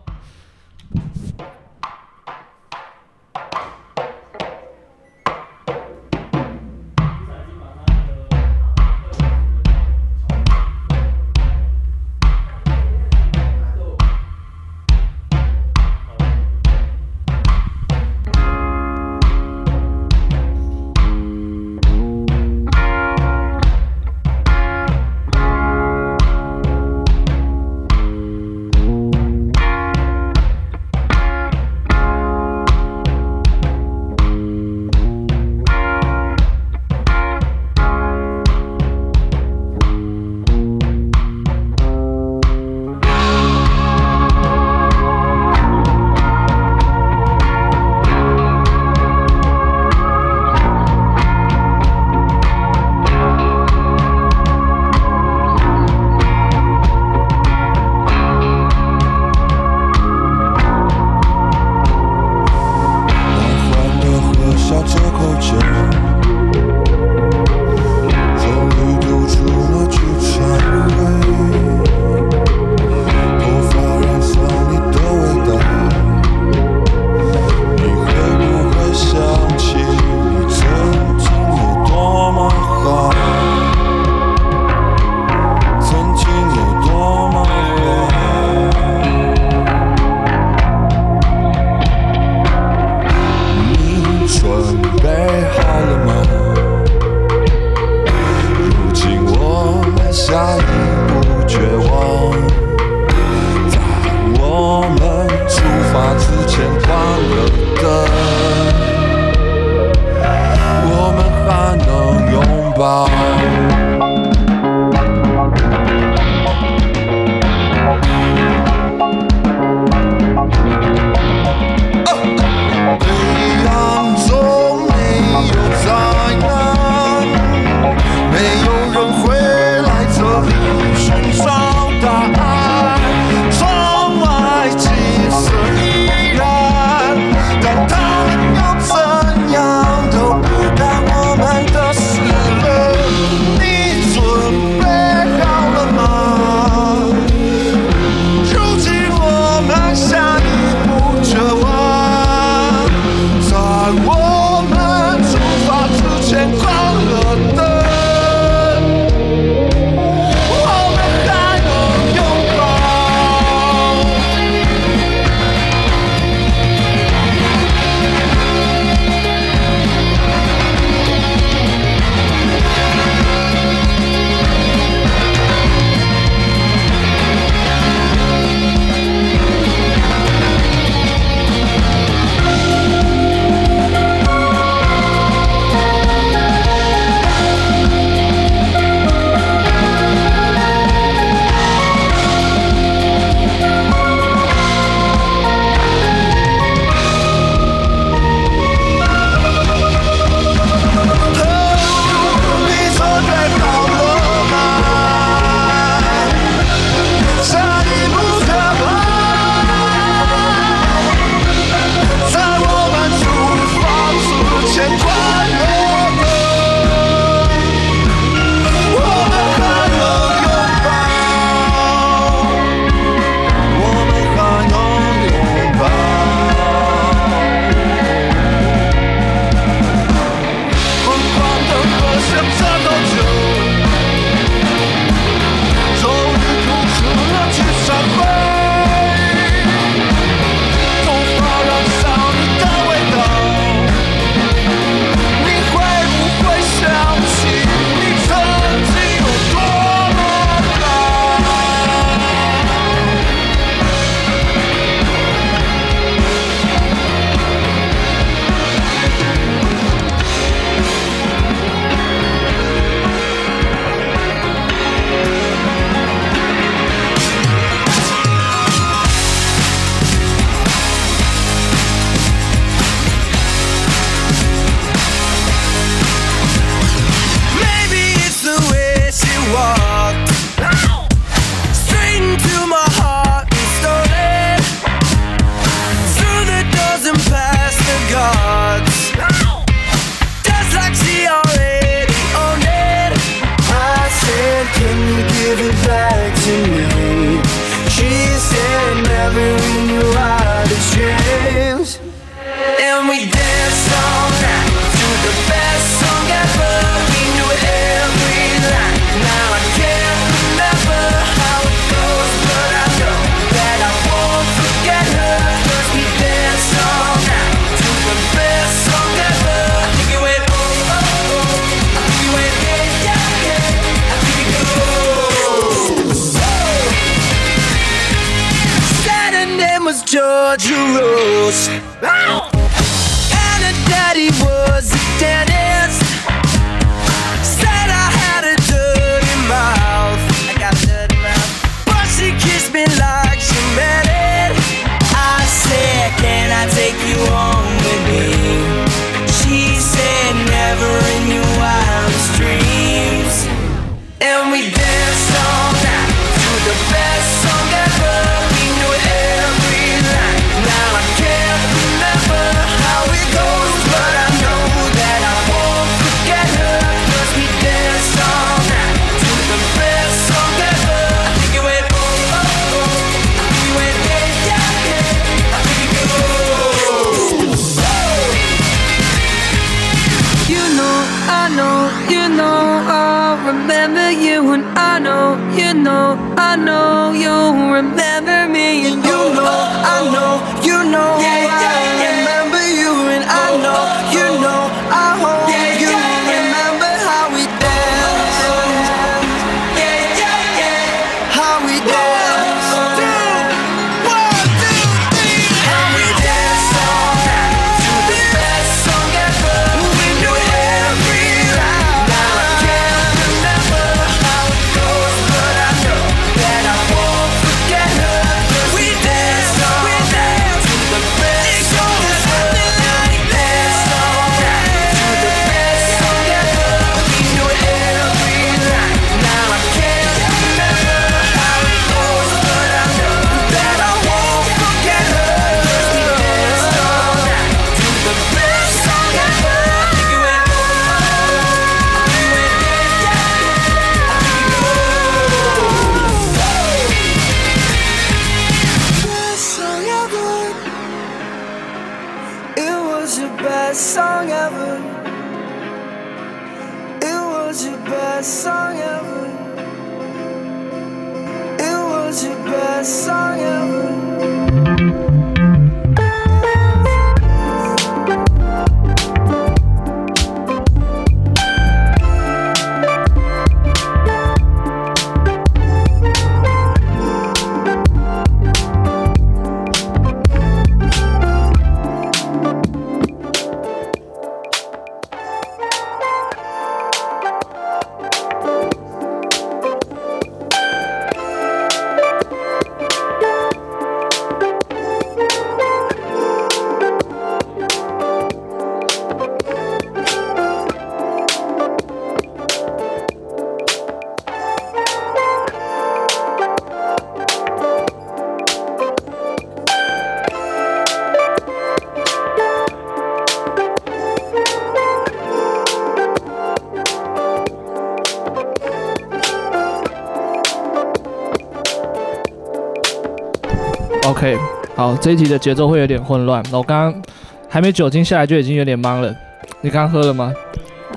这一集的节奏会有点混乱。我刚刚还没酒精下来就已经有点懵了。你刚刚喝了吗？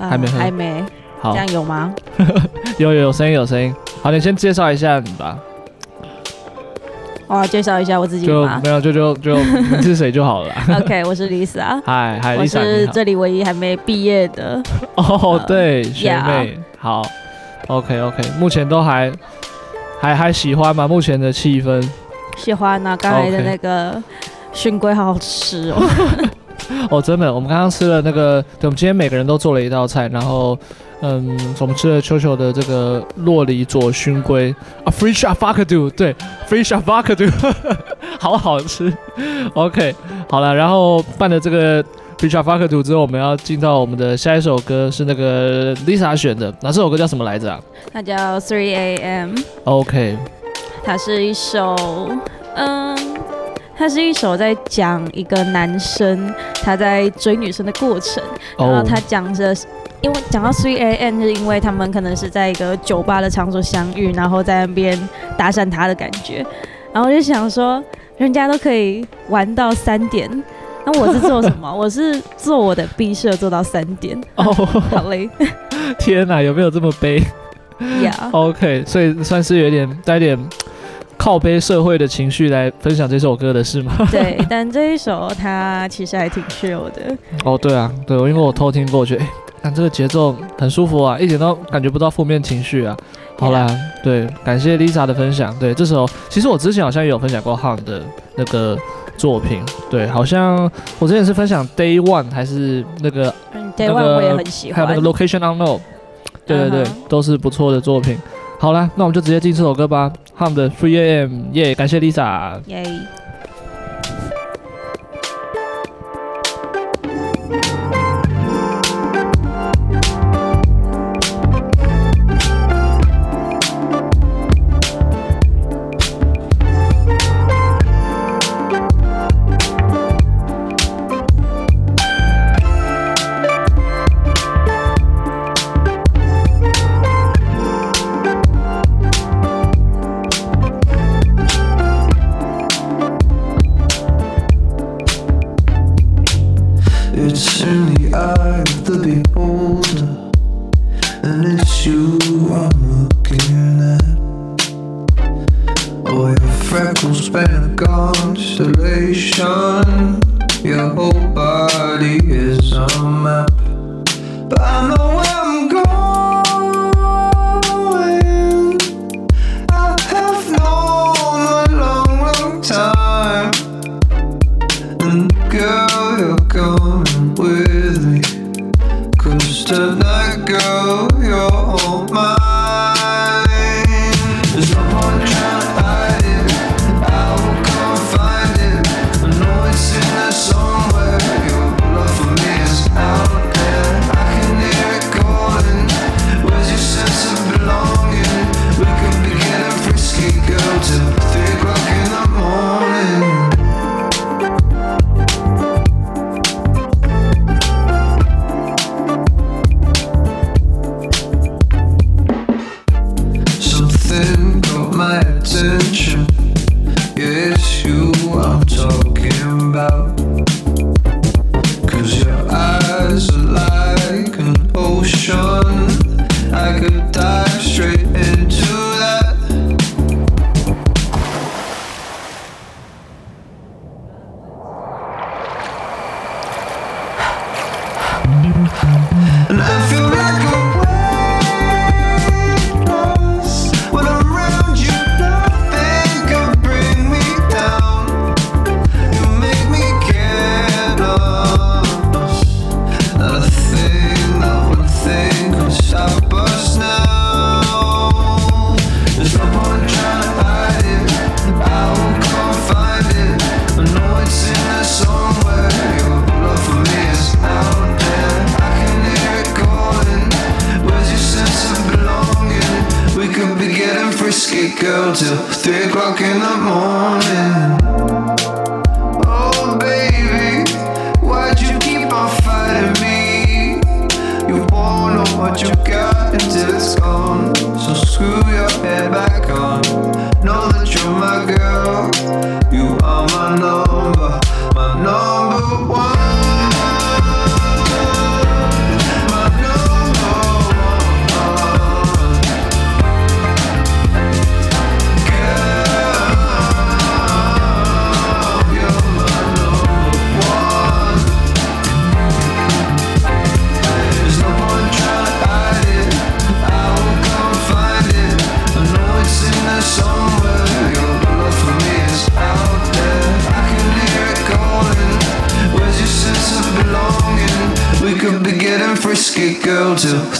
呃还没喝还没。好这，样有吗？[laughs] 有有有声音有声音。好，你先介绍一下你吧。我要介绍一下我自己吗就没有就就就你是谁就好了。[laughs] OK，我是 Lisa，嗨嗨我，Lisa 你好。是这里唯一还没毕业的。[laughs] 哦，呃对，学妹，好，OK OK，目前都还还还喜欢吗？目前的气氛？喜欢啊，刚才的那个熏龟好好吃哦。[laughs] 哦，真的，我们刚刚吃了那个，对，我们今天每个人都做了一道菜，然后，嗯，我们吃了秋秋的这个洛梨佐熏龟啊，fresh avocado，对，fresh [laughs] avocado，好好吃。OK，好了，然后拌了这个 fresh avocado 之后，我们要进到我们的下一首歌，是那个 Lisa 选的，那这首歌叫什么来着啊那叫 Three A.M.，？OK，它是一首，嗯，它是一首在讲一个男生他在追女生的过程，然后哦他讲着。因为讲到 Three A.M. 是因为他们可能是在一个酒吧的场所相遇，然后在那边搭讪他的感觉，然后我就想说，人家都可以玩到三点，那我是做什么？我是做我的毕设做到三点，[laughs] 哦，好嘞 [laughs] 天哪，有没有这么悲？呀。[laughs] OK，所以算是有点带点靠背社会的情绪来分享这首歌的是吗？[laughs] 对，但这一首它其实还挺 chill 的。哦，对啊，对，因为我偷听过去。但这个节奏很舒服啊，一点都感觉不到负面情绪啊。好啦，对，感谢 Lisa 的分享。对，这首其实我之前好像有分享过 Han 的那个作品。对，好像我之前是分享 DAY ONE 还是那个 DAY ONE，我也很喜欢。还有 location on note，对对对，都是不错的作品。好啦，那我们就直接进这首歌吧。HUM 的 free AM，耶！感谢 Lisa，耶！to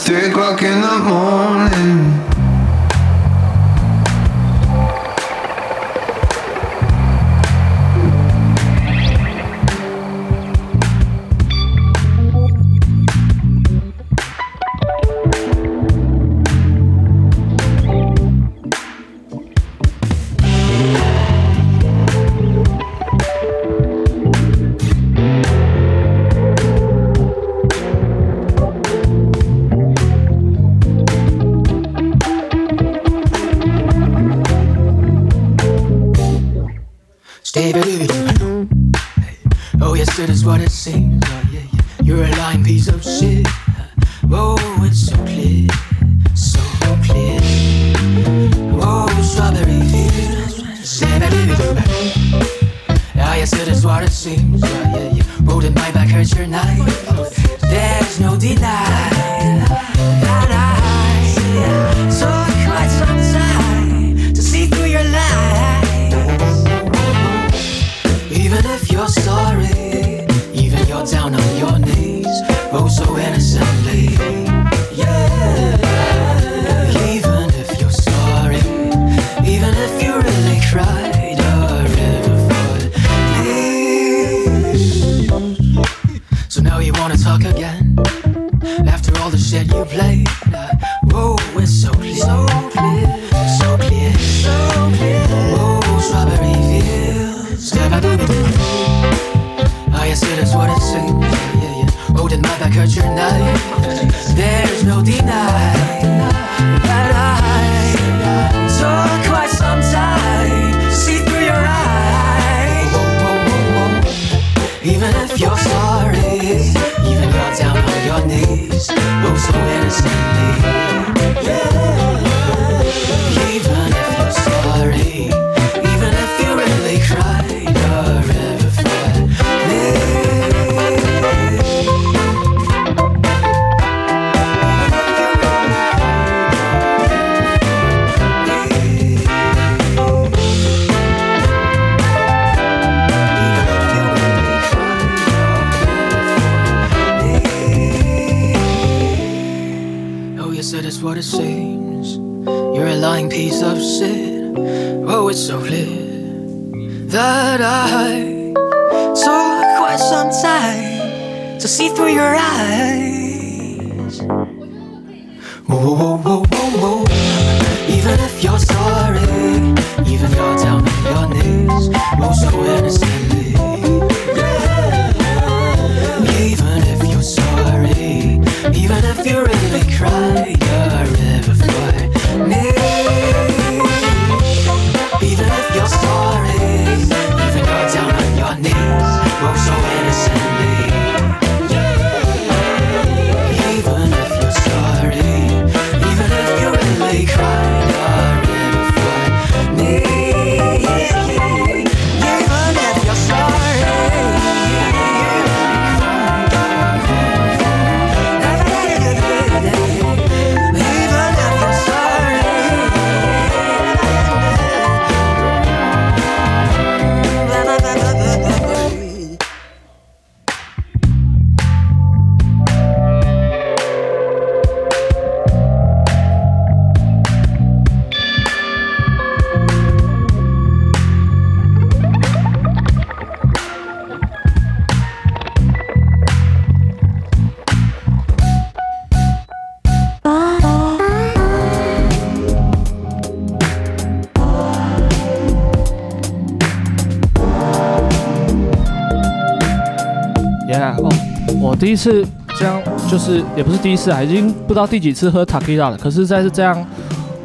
第一次这样，就是也不是第一次啊，已经不知道第几次喝 Tequila 了。可是，在是这样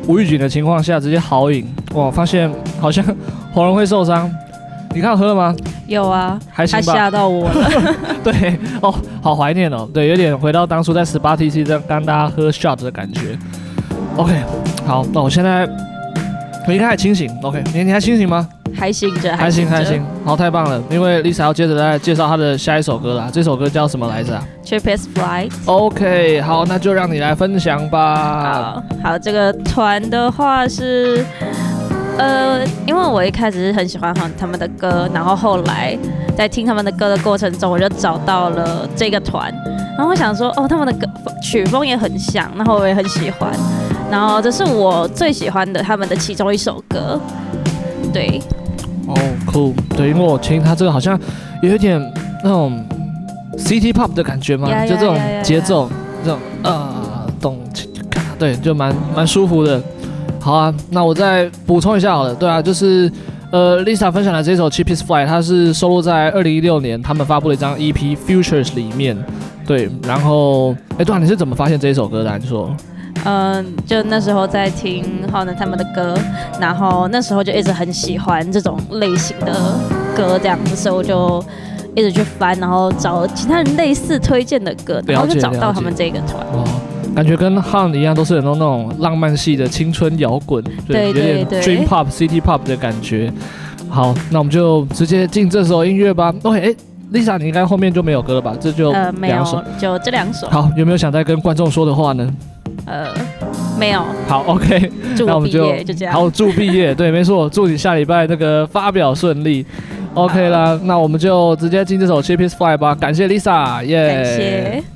无预警的情况下，直接豪饮，哇，发现好像 [laughs] 喉咙会受伤。你看喝了吗？有啊，还行吧吓到我了。对，哦，好怀念哦，对，有点回到当初在十八 TC 这样跟大家喝 shot 的感觉。OK，好，那我现在我应该还清醒。OK，你你还清醒吗？还行着，还行还行，好，太棒了。因为 Lisa 要接着来介绍她的下一首歌啦，这首歌叫什么来着、啊、Cheapest Flight。？OK，好，那就让你来分享吧。好，好，这个团的话是，呃，因为我一开始是很喜欢他他们的歌，然后后来在听他们的歌的过程中，我就找到了这个团，然后我想说，哦，他们的歌曲风也很像，然后我也很喜欢，然后这是我最喜欢的他们的其中一首歌，对。哦，cool，对，因为我听他这个好像有一点那种 City Pop 的感觉嘛 Yeah, 就这种 yeah, yeah, yeah. 节奏，这种呃咚，对，就蛮蛮舒服的。好啊，那我再补充一下好了，对啊，就是呃 Lisa 分享的这首 Cheapest Flight，它是收录在二零一六年他们发布的一张 EP Futures 里面，对，然后哎，对啊，你是怎么发现这一首歌的啊？你说？嗯，就那时候在听浩南他们的歌，然后那时候就一直很喜欢这种类型的歌，这样子，所以我就一直去翻，然后找其他人类似推荐的歌，然后就找到他们这个团。哦，感觉跟浩南一样，都是很多那种浪漫系的青春摇滚，对，对对有点 Dream Pop、City Pop 的感觉。好，那我们就直接进这首音乐吧。OK，哎，Lisa，你应该后面就没有歌了吧？这就呃没两首，就这两首。好，有没有想再跟观众说的话呢？呃，没有。好，OK，那我们就业就这样。好，祝毕业，对，没错，祝你下礼拜那个发表顺利。OK 啦，那我们就直接进这首 Cheap is Fly 吧。感谢 Lisa，耶、感谢。「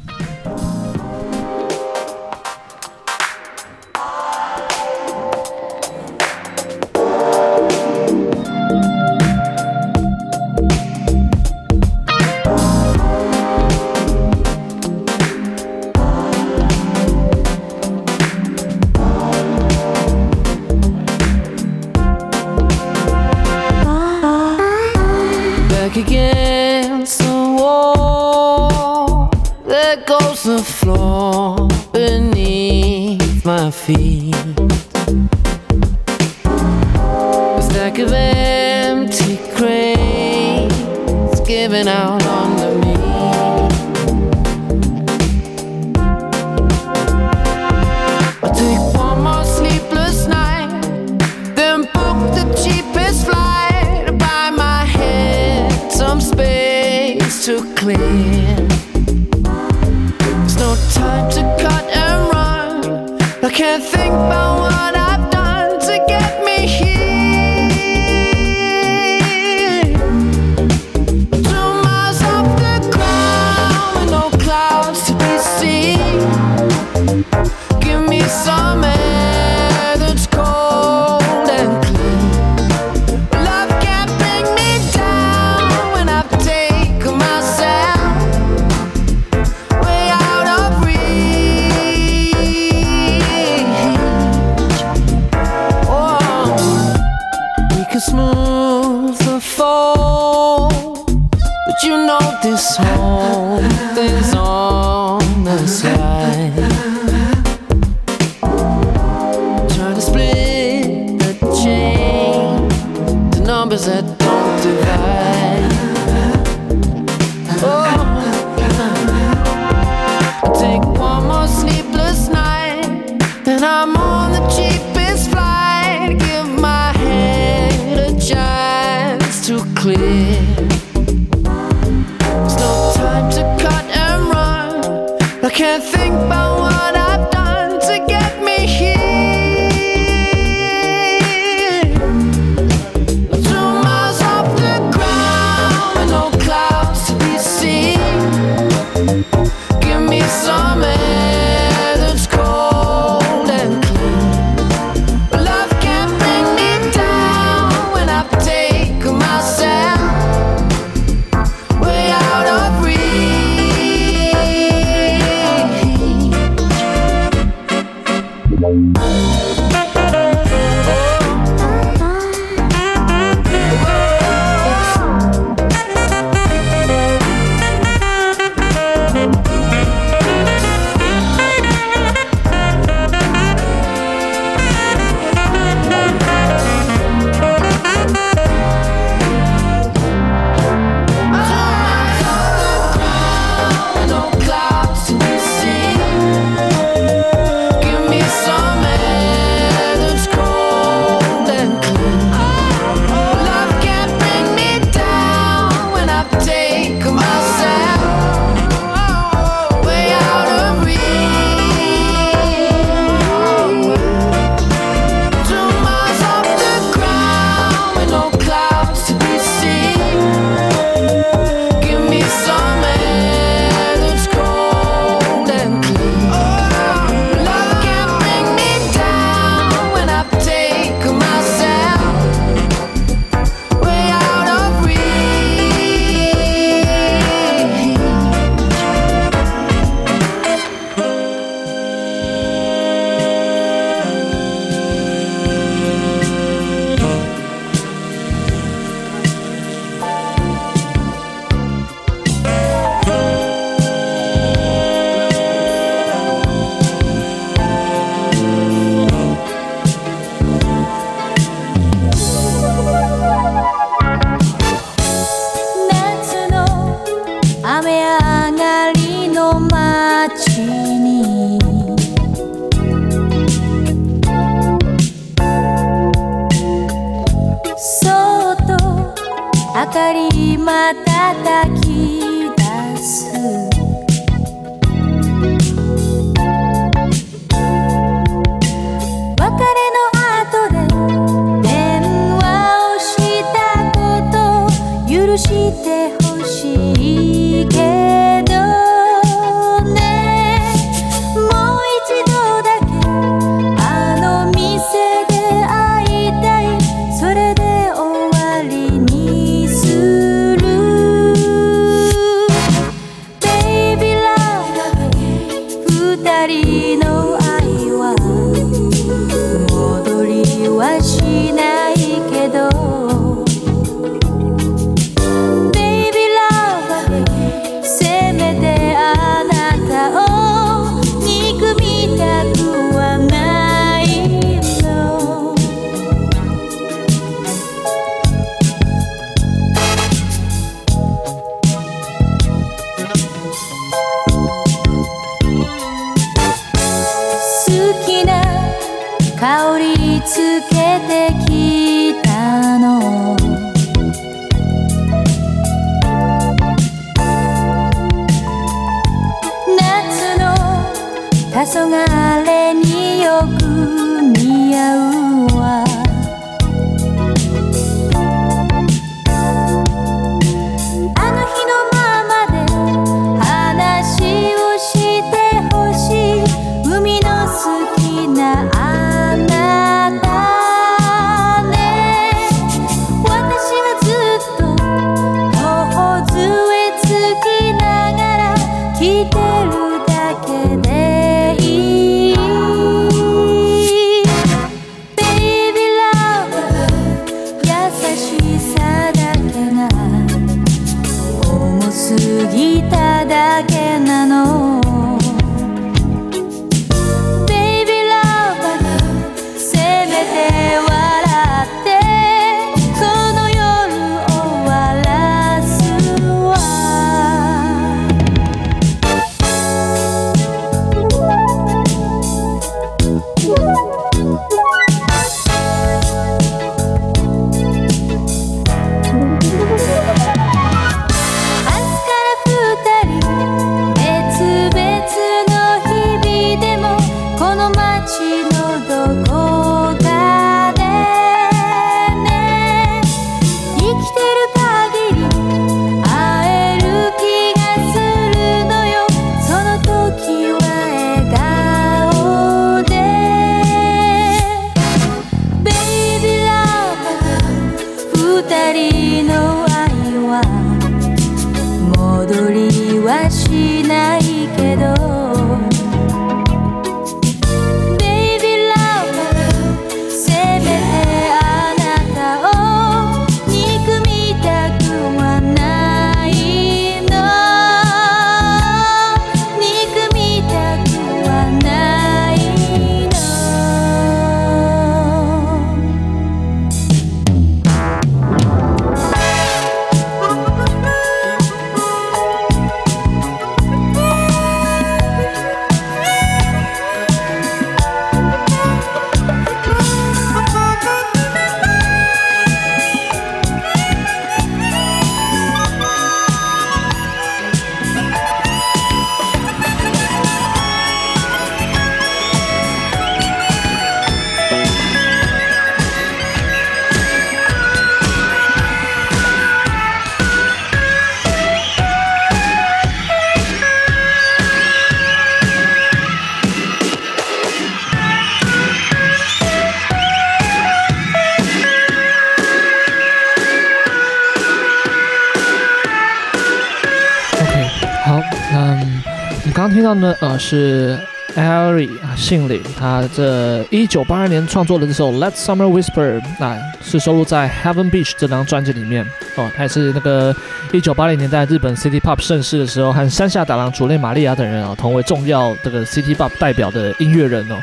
呢，呃，是 Ari 啊，姓李，他这一九八二年创作的这首《Let Summer Whisper》，那是收录在《Heaven Beach》这张专辑里面哦。他也是那个一九八零年代日本 City Pop 盛世的时候，和山下达郎、竹内玛利亚等人啊，同为重要这个 City Pop 代表的音乐人哦。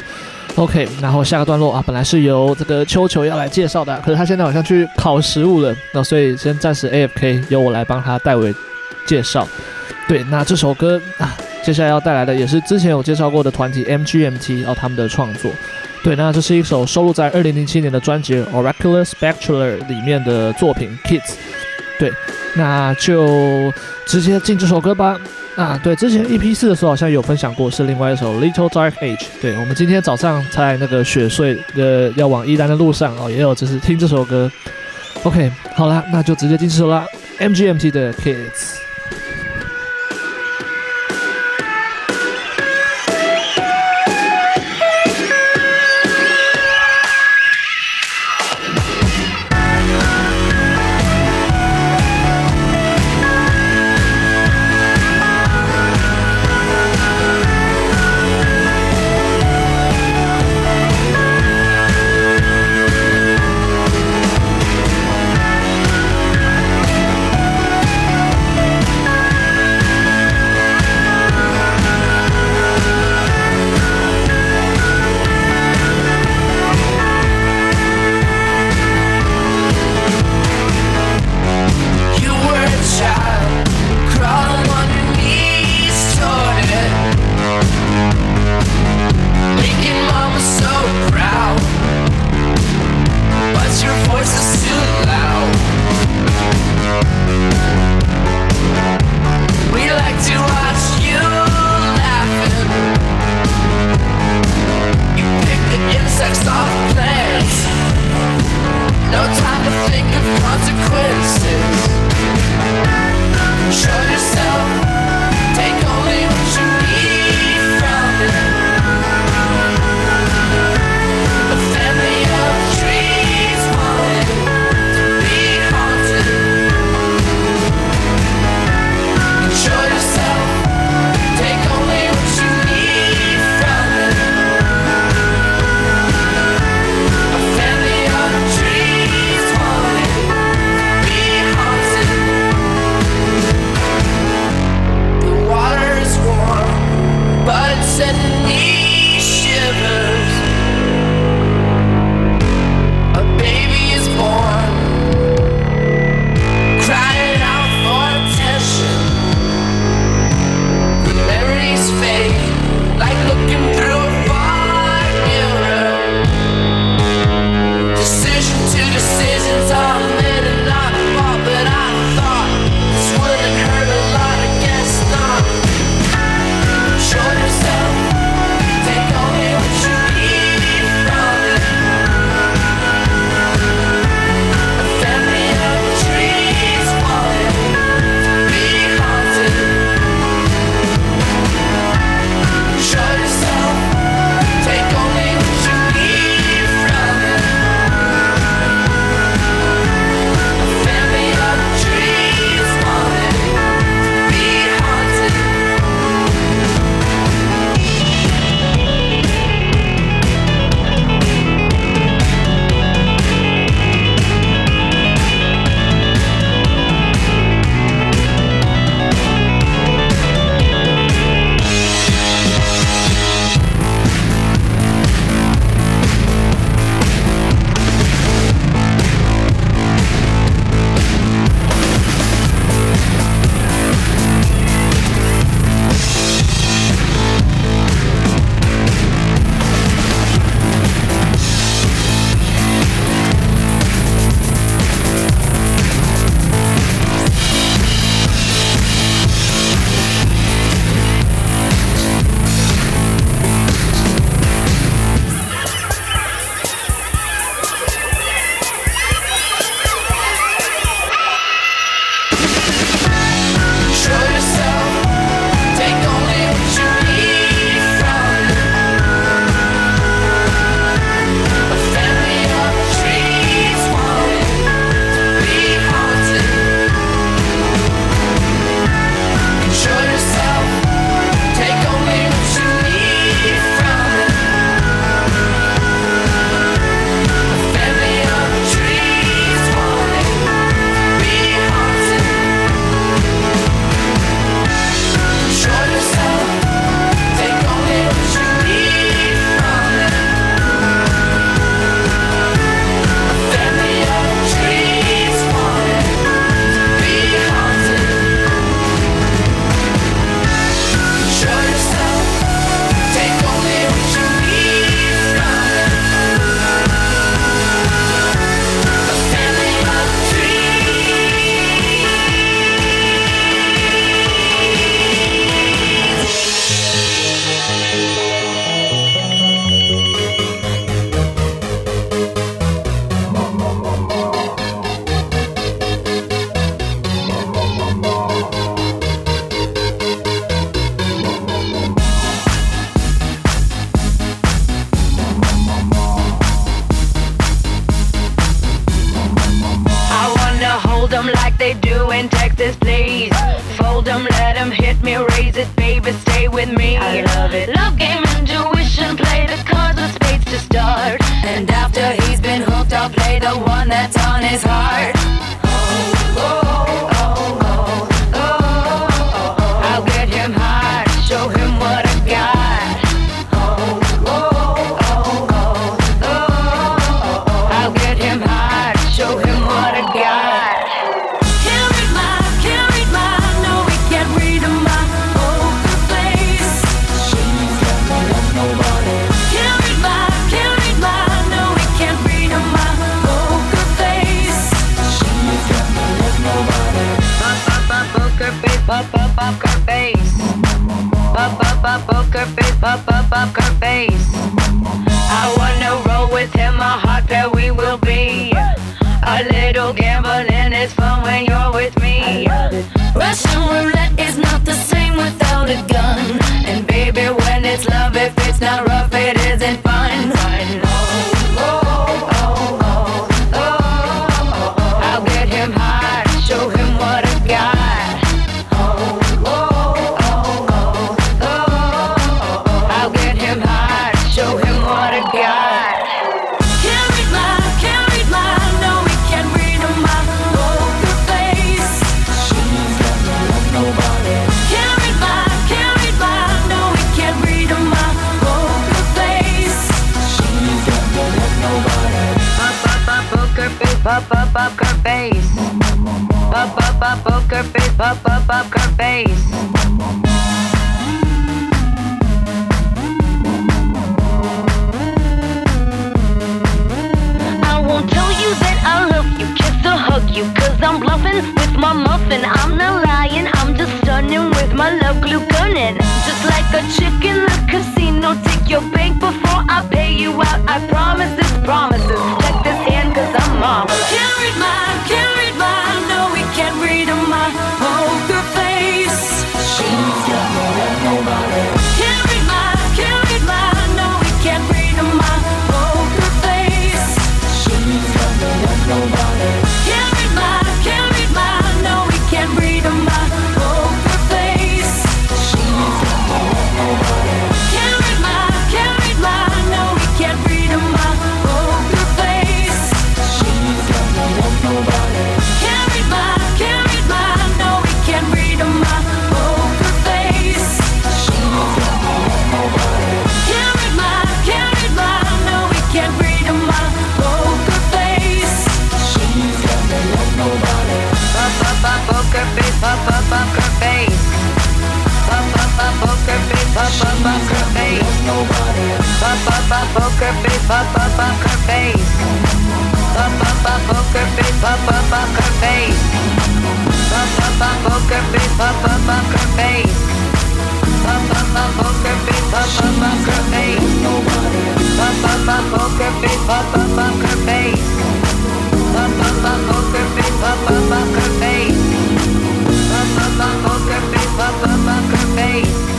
OK，然后下个段落啊，本来是由这个秋球要来介绍的，可是他现在好像去烤食物了，那所以先暂时 AFK，由我来帮他代为介绍。对，那这首歌啊，接下来要带来的也是之前有介绍过的团体 MGMT 哦，他们的创作。对，那这是一首收录在二零零七年的专辑《Oracular Spectral》里面的作品《Kids》。对，那就直接进这首歌吧。啊，对，之前 EP 四的时候好像有分享过，是另外一首《Little Dark Age》。对，我们今天早上在那个雪穗的要往宜兰的路上哦，也有就是听这首歌。OK，好啦，那就直接进这首啦，MGMT 的《Kids》。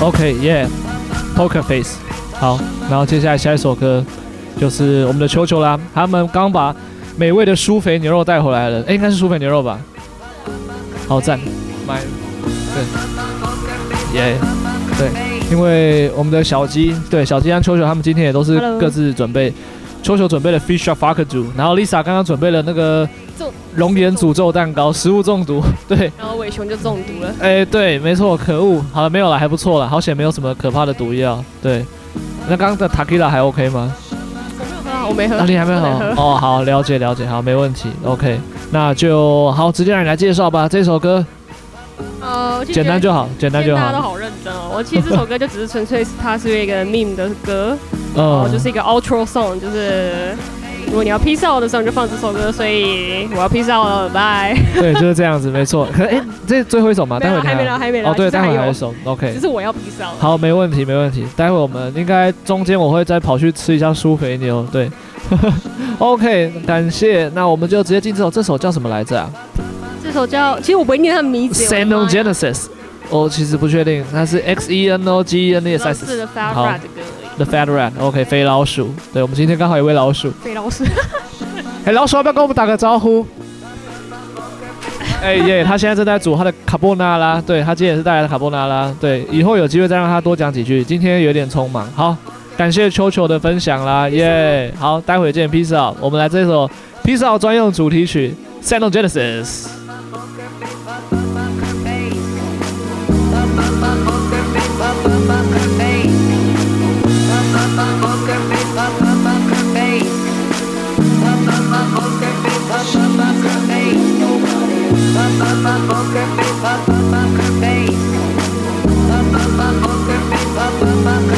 OK，Yeah，Poker Face。好，然后接下来下一首歌就是我们的球球啦，他们刚把美味的苏肥牛肉带回来了，哎，应该是苏肥牛肉吧？好赞，买，对，耶、对，因为我们的小鸡，对，小鸡和球球他们今天也都是各自准备，球球准备了 Fish Shark f a k 组然后 Lisa 刚刚准备了那个熔岩诅咒蛋糕，食物中毒，对。然后伟雄就中毒了。哎、对，没错，可恶，好了，没有了，还不错了，好险没有什么可怕的毒药。对，那刚刚的 Takila 还 OK 吗？啊，我没喝。啊，你还没有我好哦，好，了解了解，好，没问题，OK，那就好，直接让你来介绍吧。这首歌呃，简单就好，简单就好。大家都好认真哦。我其实这首歌就只是纯粹是它是一个 meme 的歌，[laughs] 嗯哦，就是一个 outro song，就是如果你要 peace out 的时候你就放这首歌，所以我要 peace out 了，拜。对，就是这样子，没错。可哎，这最后一首吗？待会还没了还没了哦，对，待会还有一首，OK 只。是我要 peace out。好，没问题，没问题。待会我们应该中间我会再跑去吃一下酥肥牛，对。[laughs] OK，感谢。那我们就直接进这首，这首叫什么来着啊？这首叫，其实我不会念它的名字。我的妈呀 Xenogenesis，我其实不确定，它是 X E N O G E N E S 是 S。好。The Fat Rat，OK，、肥老鼠。对，我们今天刚好有位老鼠。肥老鼠。哎，老鼠要不要跟我们打个招呼？哎耶，他现在正在煮他的卡布纳拉，对，他今天也是带来的卡布纳拉，对，以后有机会再让他多讲几句，今天有点匆忙。好，感谢球球的分享啦，耶，好，待会见，Peace out，我们来这首 Peace out 专用主题曲《Sano Poker face, poker face, poker face, poker face.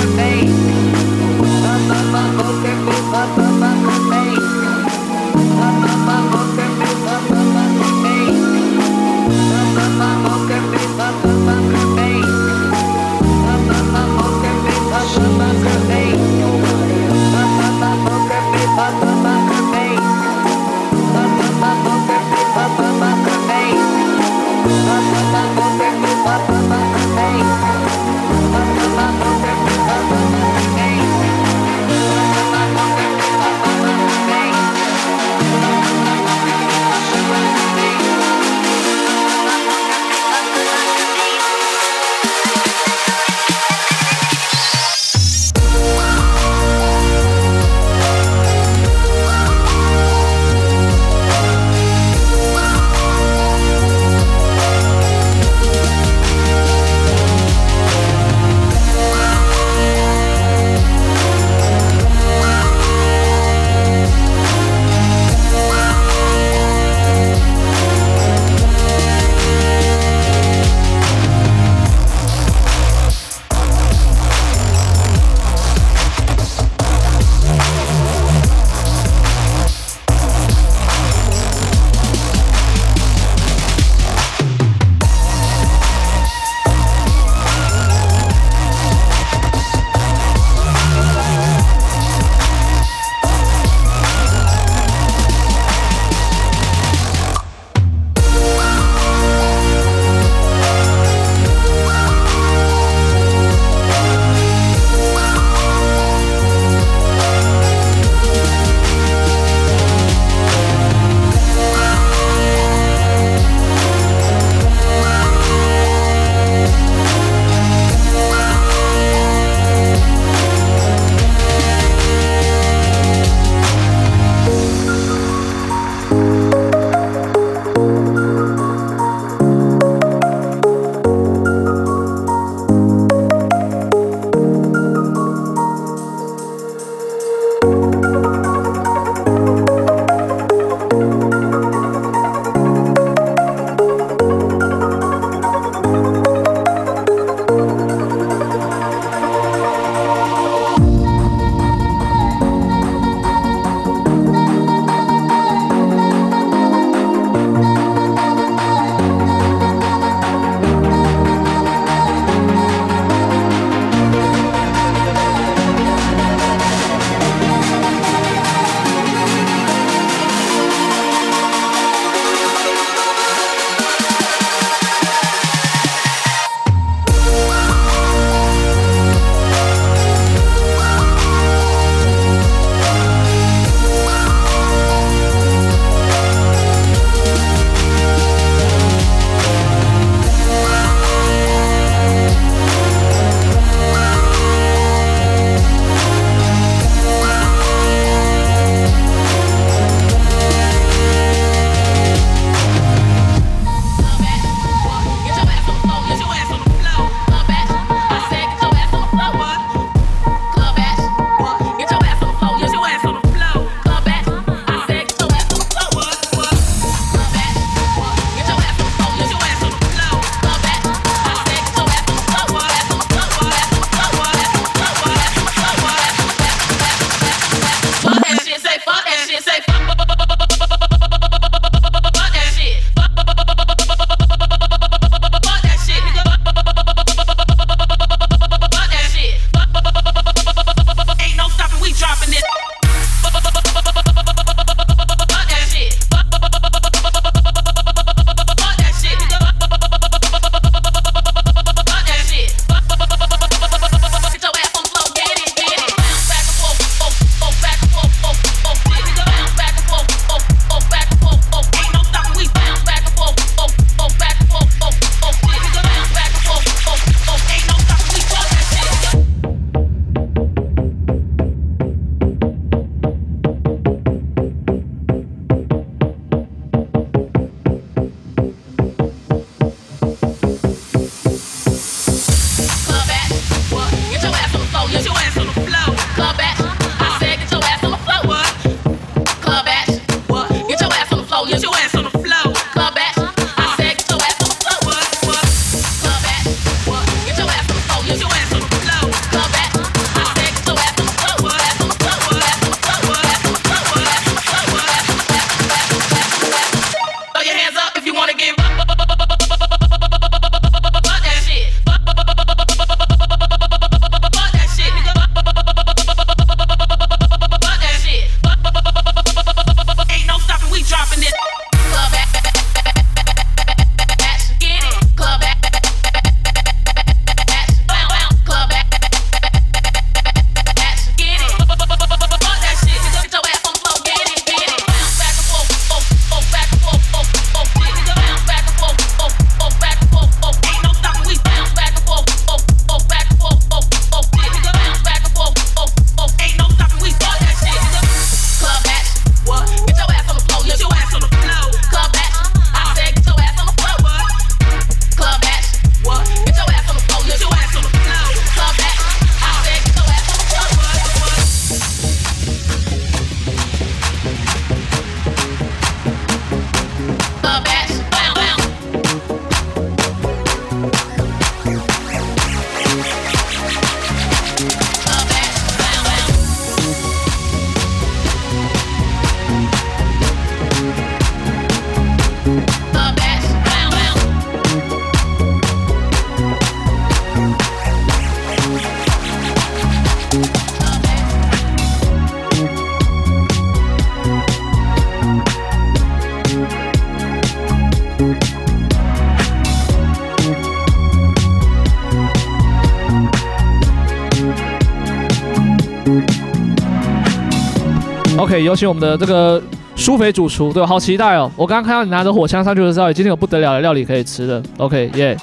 有请我们的这个舒肥主厨，对，好期待哦！我刚刚看到你拿着火枪上去的时候，今天有不得了的料理可以吃了。OK，耶、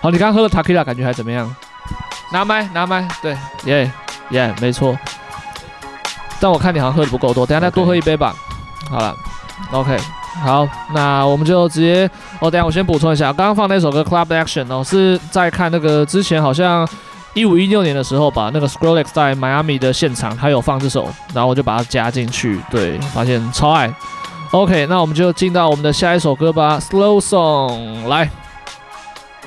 好，你刚喝的 Tequila 感觉还怎么样？拿麦，拿麦，对，耶、耶、yeah，没错。但我看你好像喝的不够多，等下再多喝一杯吧。好了，OK，好，那我们就直接，哦，等下我先补充一下，刚刚放那首歌 Club Action 哦，是在看那个之前好像。一五一六年的时候吧，那个 s c r o l l e x 在迈阿密的现场，他有放这首，然后我就把它加进去，对，发现超爱。OK，那我们就进到我们的下一首歌吧，Slow Song，来，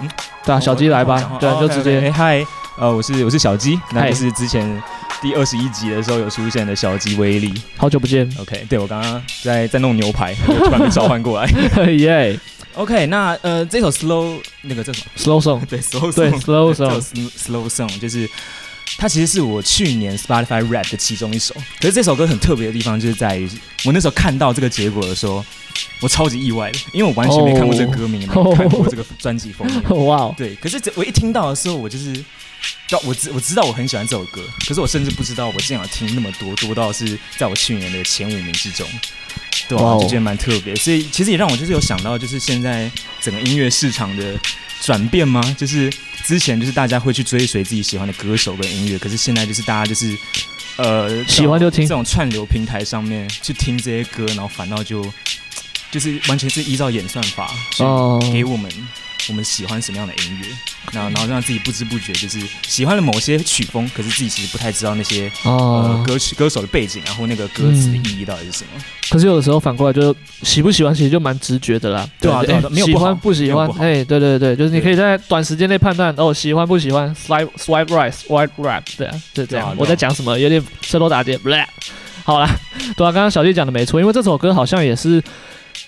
嗯，对啊，小鸡来吧，对，就直接，嗨，呃，我是我是小鸡，那就是之前第二十一集的时候有出现的小鸡威力，好久不见。OK，对我刚刚在在弄牛排，突然被召唤过来，[laughs] 耶。OK，那呃，这首 slow 那个叫什么？slow song，对，slow song，对，slow song，slow song 就是它其实是我去年 Spotify Rap 的其中一首。可是这首歌很特别的地方就是在于，我那时候看到这个结果的时候，我超级意外的，因为我完全没看过这个歌名，没有看过这个专辑封面。[laughs] 哇，对，可是我一听到的时候，我就是，我知我知道我很喜欢这首歌，可是我甚至不知道我竟然听那么多，多到是在我去年的前五名之中。对啊，就觉得蛮特别，所以其实也让我就是有想到，就是现在整个音乐市场的转变吗？就是之前就是大家会去追随自己喜欢的歌手跟音乐，可是现在就是大家就是呃喜欢就听这种串流平台上面去听这些歌，然后反倒就就是完全是依照演算法去给我们。我们喜欢什么样的音乐？那然后让自己不知不觉就是喜欢了某些曲风，可是自己其实不太知道那些呃歌曲歌手的背景，然后那个歌词的意义到底是什么。可是有的时候反过来，就喜不喜欢其实就蛮直觉的啦。对啊，对，没有喜欢不喜欢，哎，对对对，就是你可以在短时间内判断哦，喜欢不喜欢，swipe swipe right，swipe right，对啊，就这样。我在讲什么？有点舌头打结。好啦，对啊，刚刚小弟讲的没错，因为这首歌好像也是。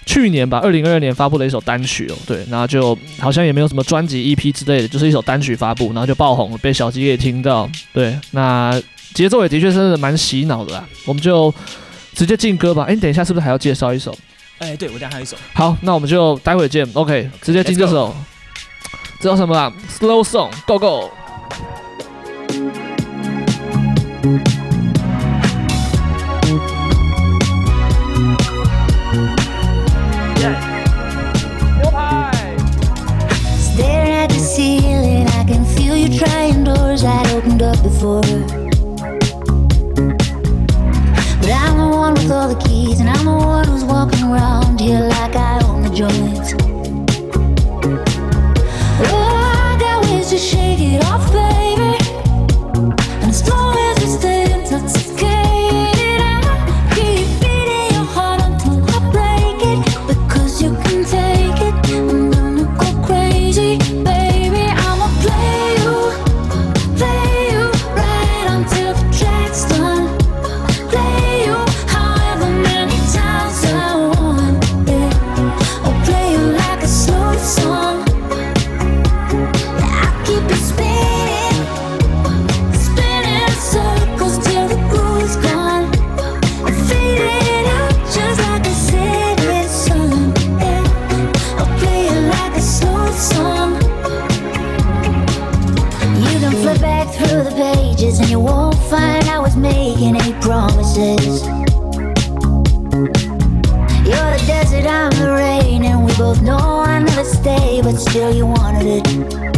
去年吧，二零二二年发布了一首单曲哦，对，然后就好像也没有什么专辑 EP 之类的，就是一首单曲发布，然后就爆红了，被小鸡给听到。对，那节奏也的确是蛮洗脑的啦。我们就直接进歌吧。哎，你等一下是不是还要介绍一首？哎，对，我等下还有一首。好，那我们就待会见。OK，直接进这首。这叫什么啦？Slow Song，Go Go。doors that opened up before. But I'm the one with all the keys, and I'm the one who's walking around here like I own the joints. places. You're the desert, I'm the rain, and we both know I never stay, but still you wanted it.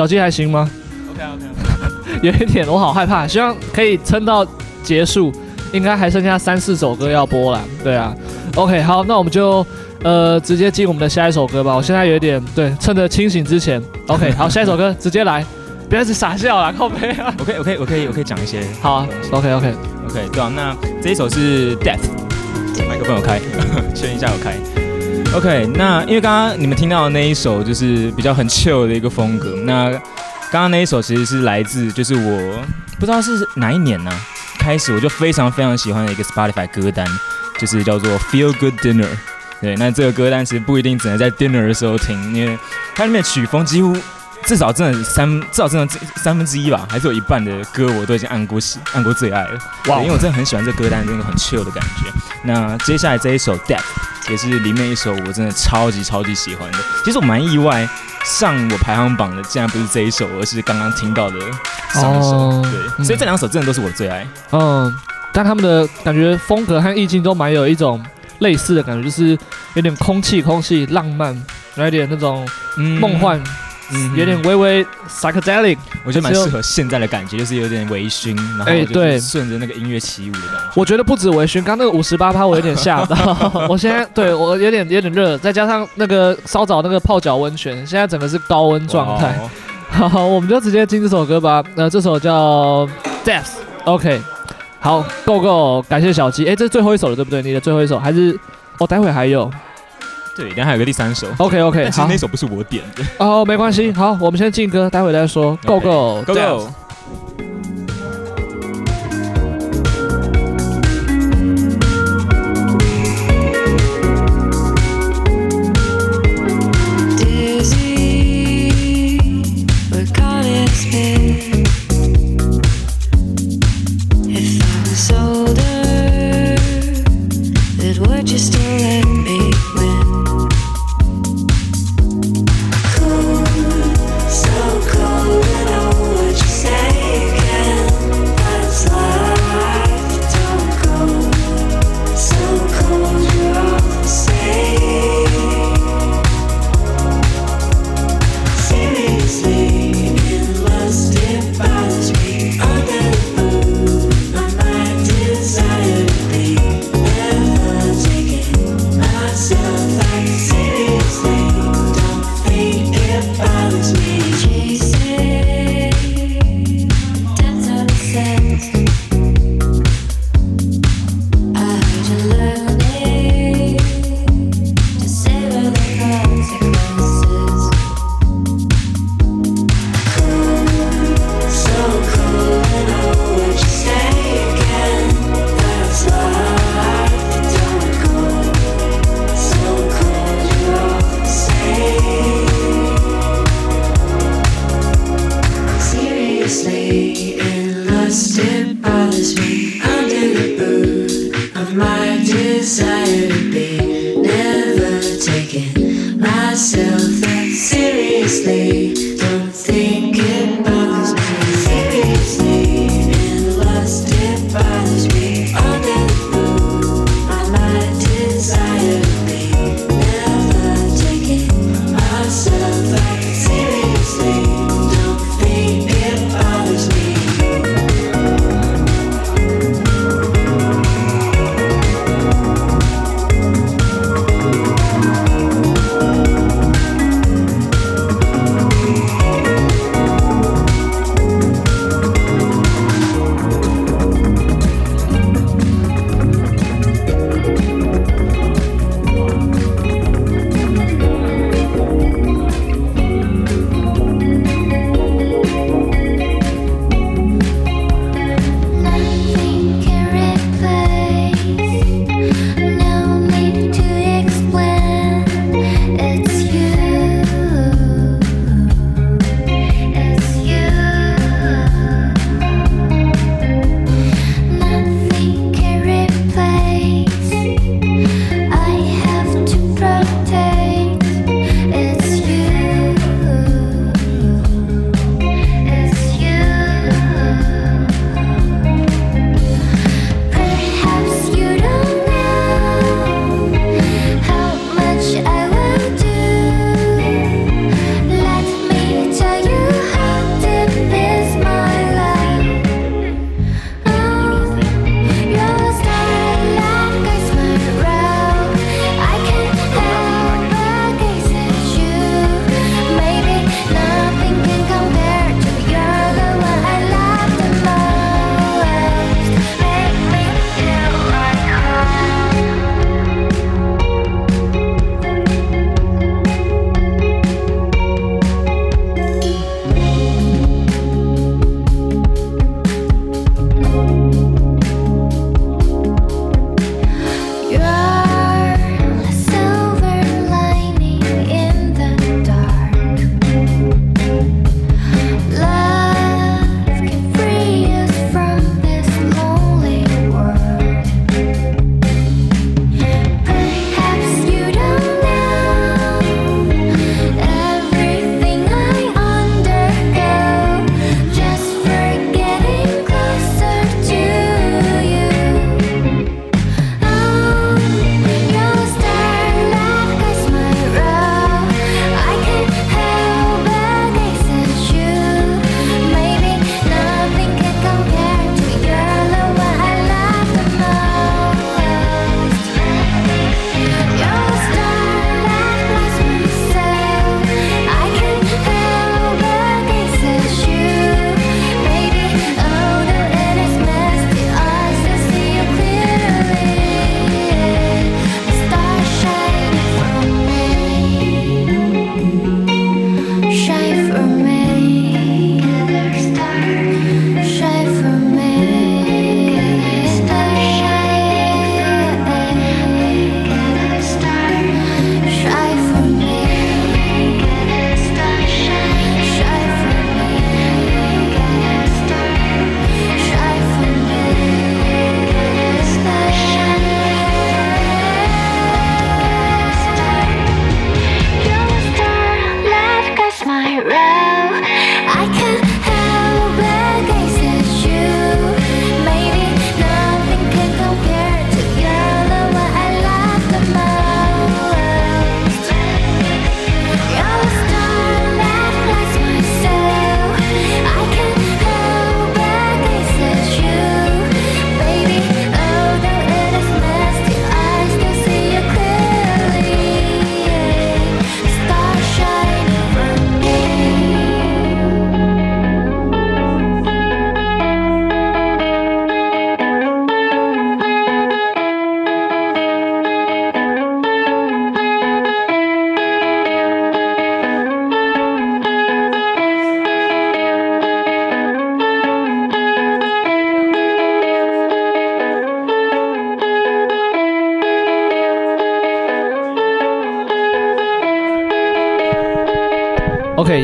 小鸡还行吗？Ok [laughs] ok 有一点我好害怕希望可以撑到结束应该还剩下三四首歌要播了对啊。Ok 好那我们就呃直接进我们的下一首歌吧。我现在有点对趁着清醒之前。Ok [laughs] 好下一首歌直接来不要再傻笑了靠背啊。Ok ok ok 我可以讲一些。好 ok ok ok 对啊那这一首是 death 麦克风朋友开 [laughs] 确认一下要开。OK，那因为刚刚你们听到的那一首就是比较很 chill 的一个风格，那刚刚那一首其实是来自就是我不知道是哪一年呢、开始我就非常非常喜欢的一个 Spotify 歌单，就是叫做 Feel Good Dinner。对，那这个歌单其实不一定只能在 dinner 的时候听，因为它里面的曲风几乎至少真的三至少真的三分之一吧，还是有一半的歌我都已经按过喜按过最爱了。哇，因为我真的很喜欢这歌单，真的很 chill 的感觉。那接下来这一首 Death 也是里面一首我真的超级超级喜欢的。其实我蛮意外，上我排行榜的竟然不是这一首，而是刚刚听到的上一首。哦、对，所以这两首真的都是我的最爱。嗯，但他们的感觉风格和意境都蛮有一种。类似的感觉就是有点空气，空气浪漫，有一点那种梦幻，嗯，有点微微 psychedelic，我觉得蛮适合现在的感觉，就是有点微醺，然后对，顺着那个音乐起舞的感觉。我觉得不止微醺，刚那个五十八趴我有点吓到，[laughs] 我现在对我有点有点热，再加上那个稍早那个泡脚温泉，现在整个是高温状态。好，我们就直接听这首歌吧。那这首叫 Death，OK。好，Go Go，感谢小鸡。哎，这是最后一首了，对不对？你的最后一首还是？哦，待会还有。对，然后还有个第三首。OK OK，好。其实那首不是我点的。哦，没关系。好，我们先进歌，待会再说。Go Go Go Go。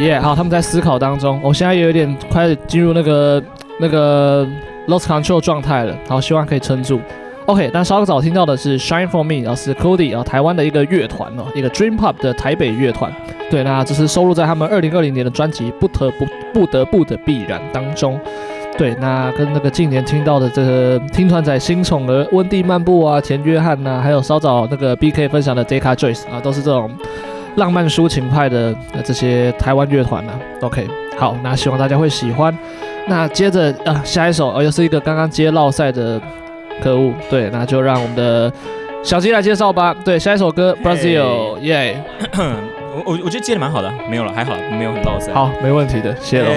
耶、好，他们在思考当中，我现在也有点快进入那个那个 lost control 状态了，好，希望可以撑住。OK，那稍早听到的是 Shine for Me，然后是 Cody，然后台湾的一个乐团哦，一个 Dream Pop 的台北乐团。对，那这是收录在他们二零二零年的专辑《不得不不得不的必然》当中。对，那跟那个近年听到的这个听团仔新宠儿温蒂漫步啊、田约翰呐、还有稍早那个 BK 分享的 Deca Joyce 啊，都是这种浪漫抒情派的这些台湾乐团呢。OK，好，那希望大家会喜欢。那接着啊，下一首哦，又是一个刚刚接绕赛的。可恶，对，那就让我们的小鸡来介绍吧。对，下一首歌 Brazil，耶。[coughs] 我我我觉得接的蛮好的，没有了，还好，没有很落赛。好，没问题的，谢了。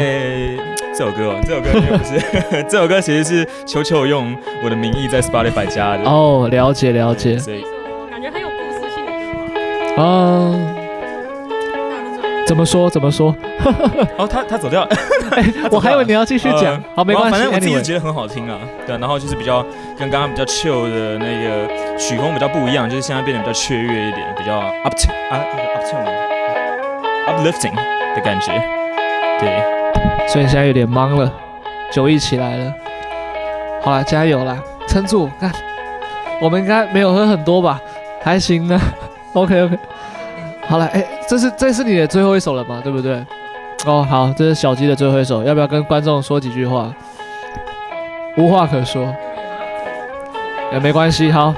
这首歌哦，这首歌 [laughs] 不是，这首歌其实是球球用我的名义在 Spotify 加的。哦，了解了解。所以感觉很有故事性的歌嘛。啊。怎么说？怎么说？[laughs] 哦，他 [laughs] 他走掉了。我还以为你要继续讲。呃、好，没关系。反正我自己觉得很好听啊。对，然后就是比较跟刚刚比较 chill 的那个曲风比较不一样，就是现在变得比较雀跃一点，比较 up，up to uplifting 的感觉。对，所以现在有点忙了，酒意起来了。好了，加油啦，撑住！看，我们应该没有喝很多吧？还行呢。[laughs] OK OK。好了，哎、欸，这是这是你的最后一首了吗？对不对？哦，好，这是小鸡的最后一首，要不要跟观众说几句话？无话可说，也没关系，好，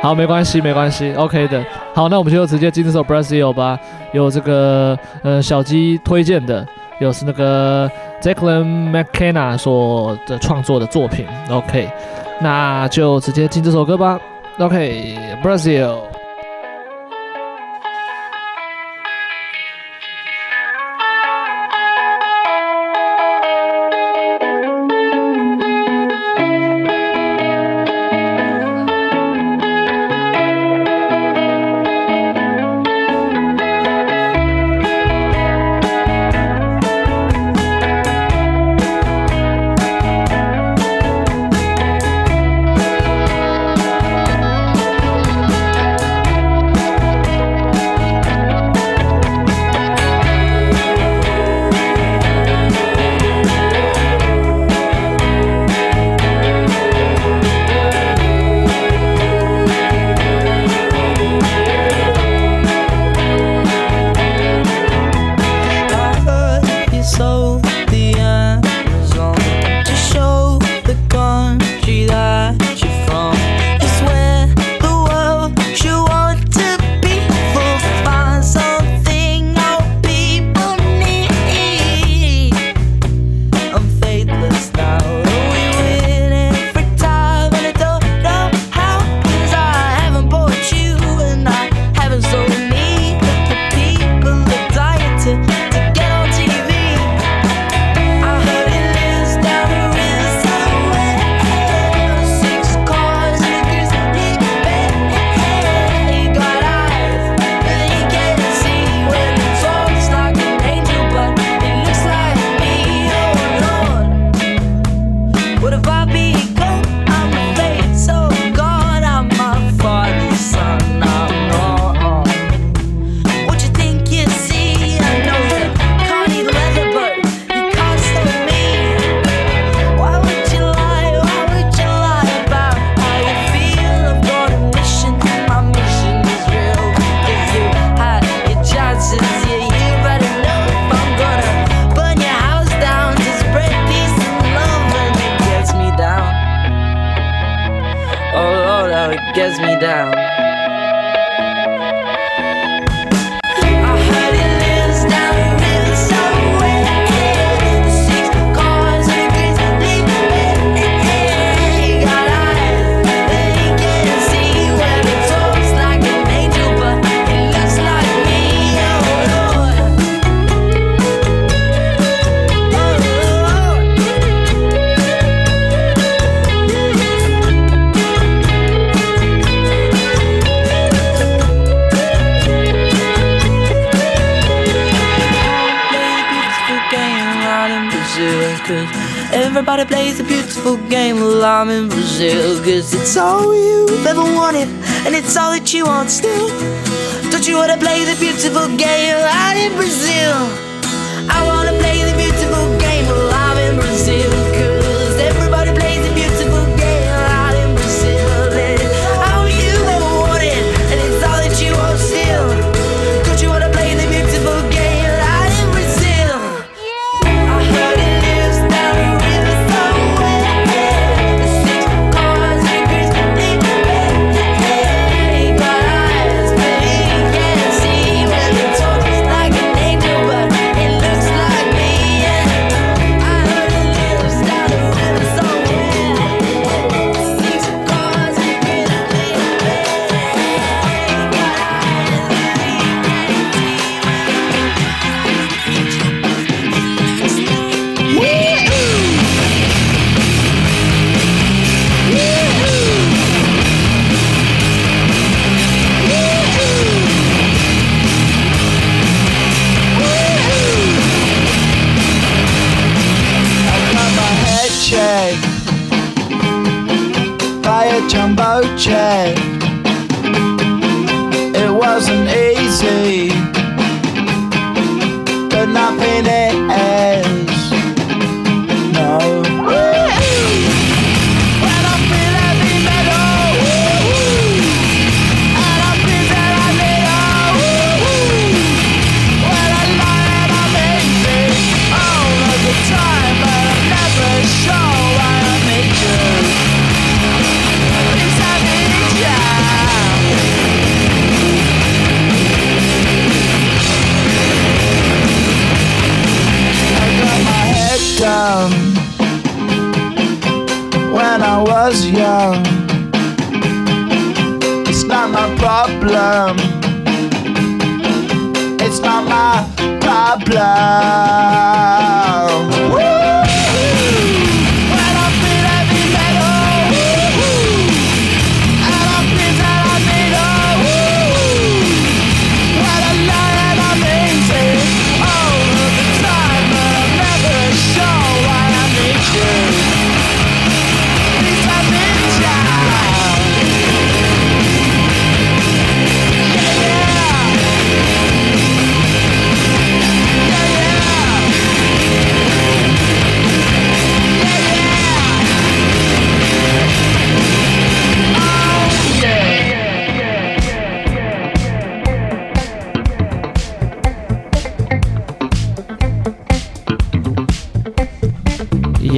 好，没关系，没关系，OK 的。好，那我们就直接进这首 Brazil 吧，有这个呃小鸡推荐的，有是那个 Jacqueline McKenna 所的创作的作品，OK，那就直接进这首歌吧，OK，Brazil。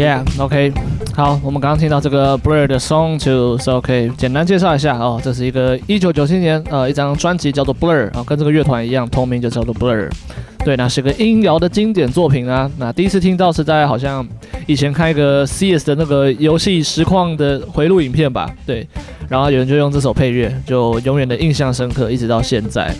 Yeah，OK，、好，我们刚刚听到这个 Blur 的 Song to，是 OK，简单介绍一下哦，这是一个一九九七年呃一张专辑叫做 Blur 啊、哦，跟这个乐团一样，同名就叫做 Blur。对，那是个音摇的经典作品啊。那第一次听到是在好像以前看一个 CS 的那个游戏实况的回录影片吧，对，然后有人就用这首配乐，就永远的印象深刻，一直到现在。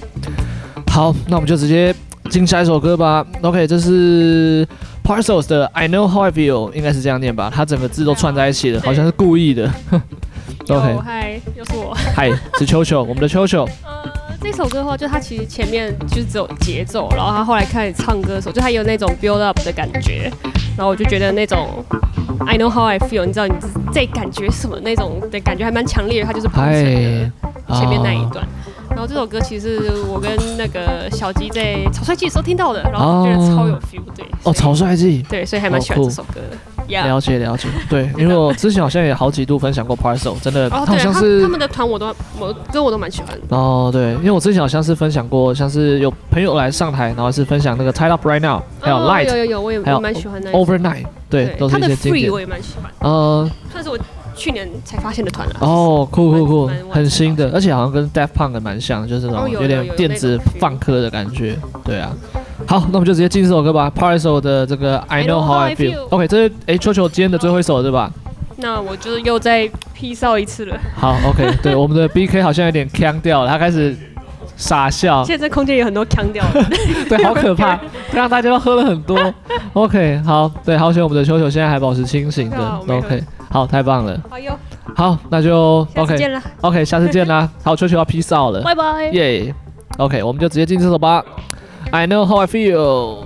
好，那我们就直接进下一首歌吧。OK，这是 Parcels 的 I Know How I Feel，应该是这样念吧？它整个字都串在一起的，好像是故意的。[laughs] OK，嗨，又是我。嗨，是秋秋，[laughs] 我们的秋秋。呃，这首歌的话，就它其实前面就是只有节奏，然后他后来开始唱歌的时候，就它有那种 build up 的感觉，然后我就觉得那种 I know how I feel，你知道你这感觉什么那种的感觉还蛮强烈的，它就是铺陈的前面那一段。然后这首歌其实我跟那个小鸡在草率季的时候听到的，然后觉得超有 feel，对。哦，草率季。对，所以还蛮喜欢这首歌的。了解了解，对，因为我之前好像也好几度分享过 Parcel，真的，哦、好像是他，他们的团我都我歌我都蛮喜欢的。哦，对，因为我之前好像是分享过，像是有朋友来上台，然后是分享那个 Tied Up Right Now，还有 Light，、哦、有有有，我也蛮喜欢的。Overnight，对，对都是一些经典。他的 Free 我也蛮喜欢，呃，算是我去年才发现的团了。哦，酷酷酷，很新的，而且好像跟 Death Punk 的蛮像，就是那种有点电子放科的感觉，对啊。好，那我们就直接进这首歌吧。p a r i s o 的这个 I Know How I Feel。OK，这是哎秋秋今天的最后一首对吧？那我就又再 P 哨一次了。好，OK，[laughs] 对，我们的 BK 好像有点呛掉了，他开始傻笑。现在这空间有很多腔掉的。[laughs] 对，好可怕，[laughs] 让大家都喝了很多。OK，好，对，好险我们的秋秋现在还保持清醒的。OK，好，太棒了。好哟。好，那就 OK，OK，见了 OK，下次见啦。[laughs] 好，球球要 P 哨了。拜拜。耶。OK，我们就直接进厕所吧。I know how I feel.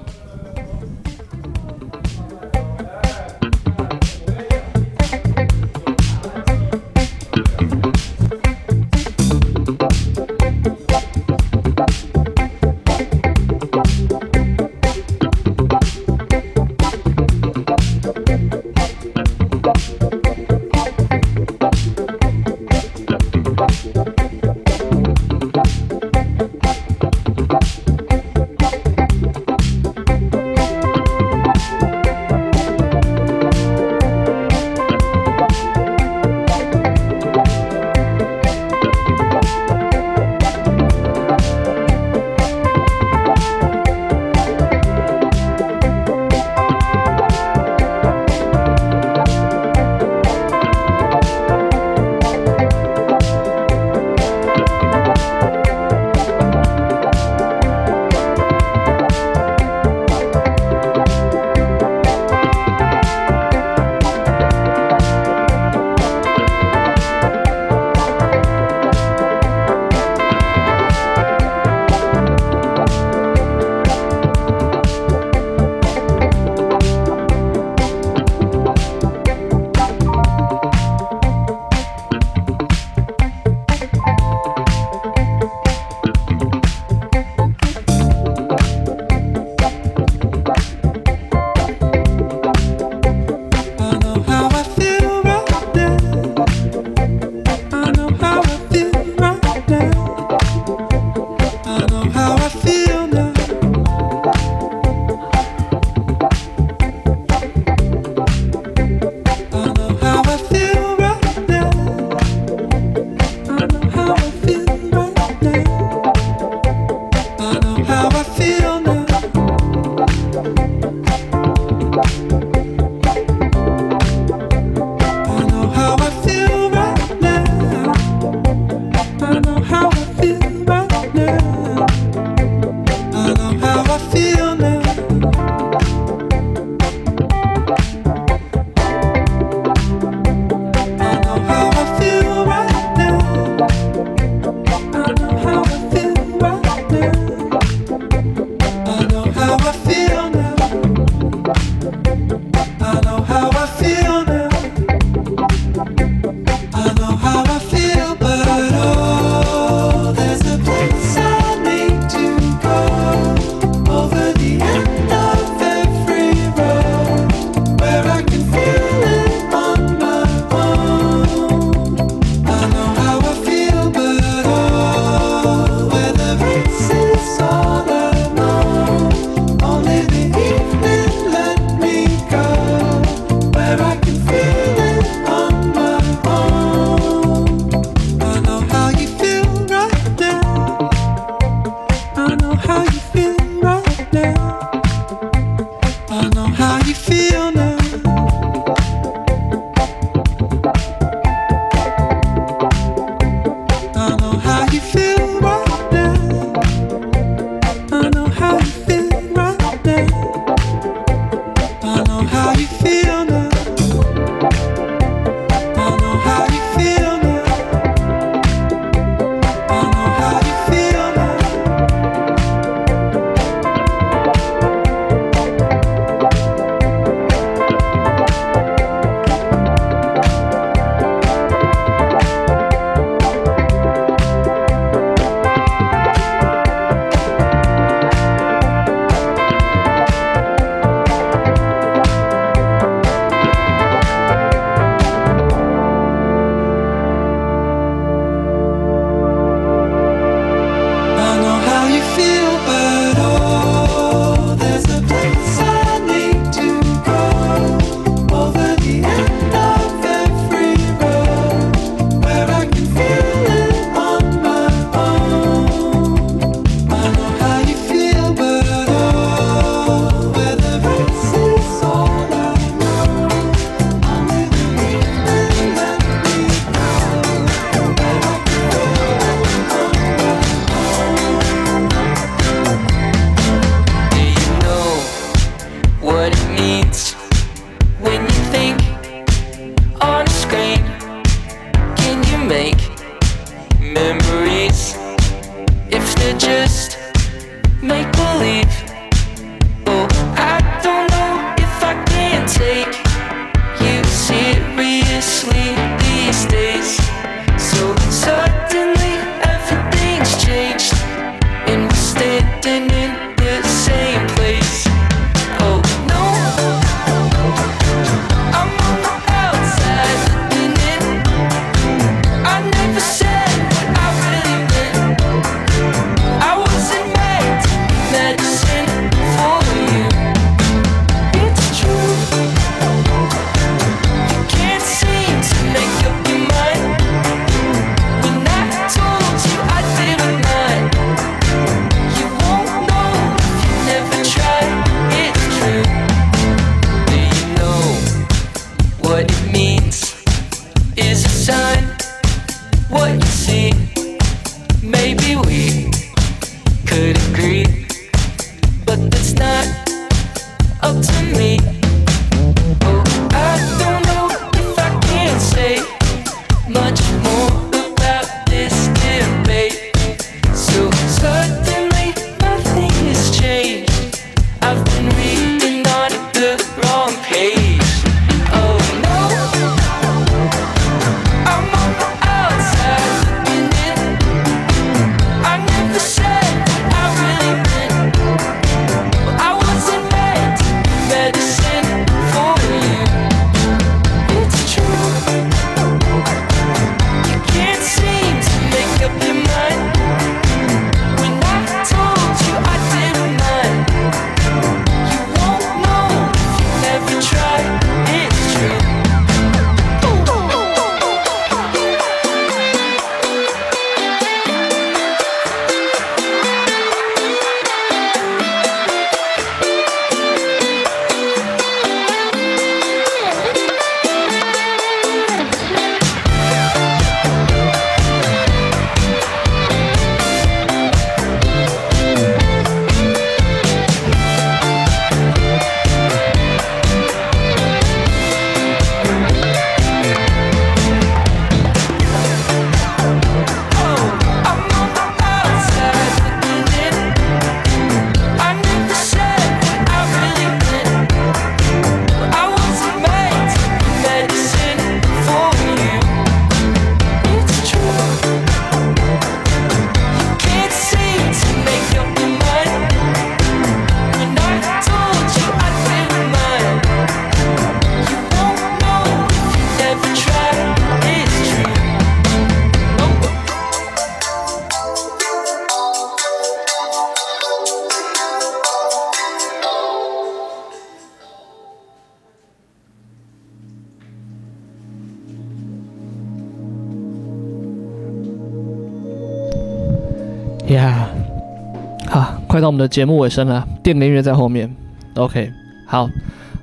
快到我们的节目尾声了，垫个音乐在后面。OK，好，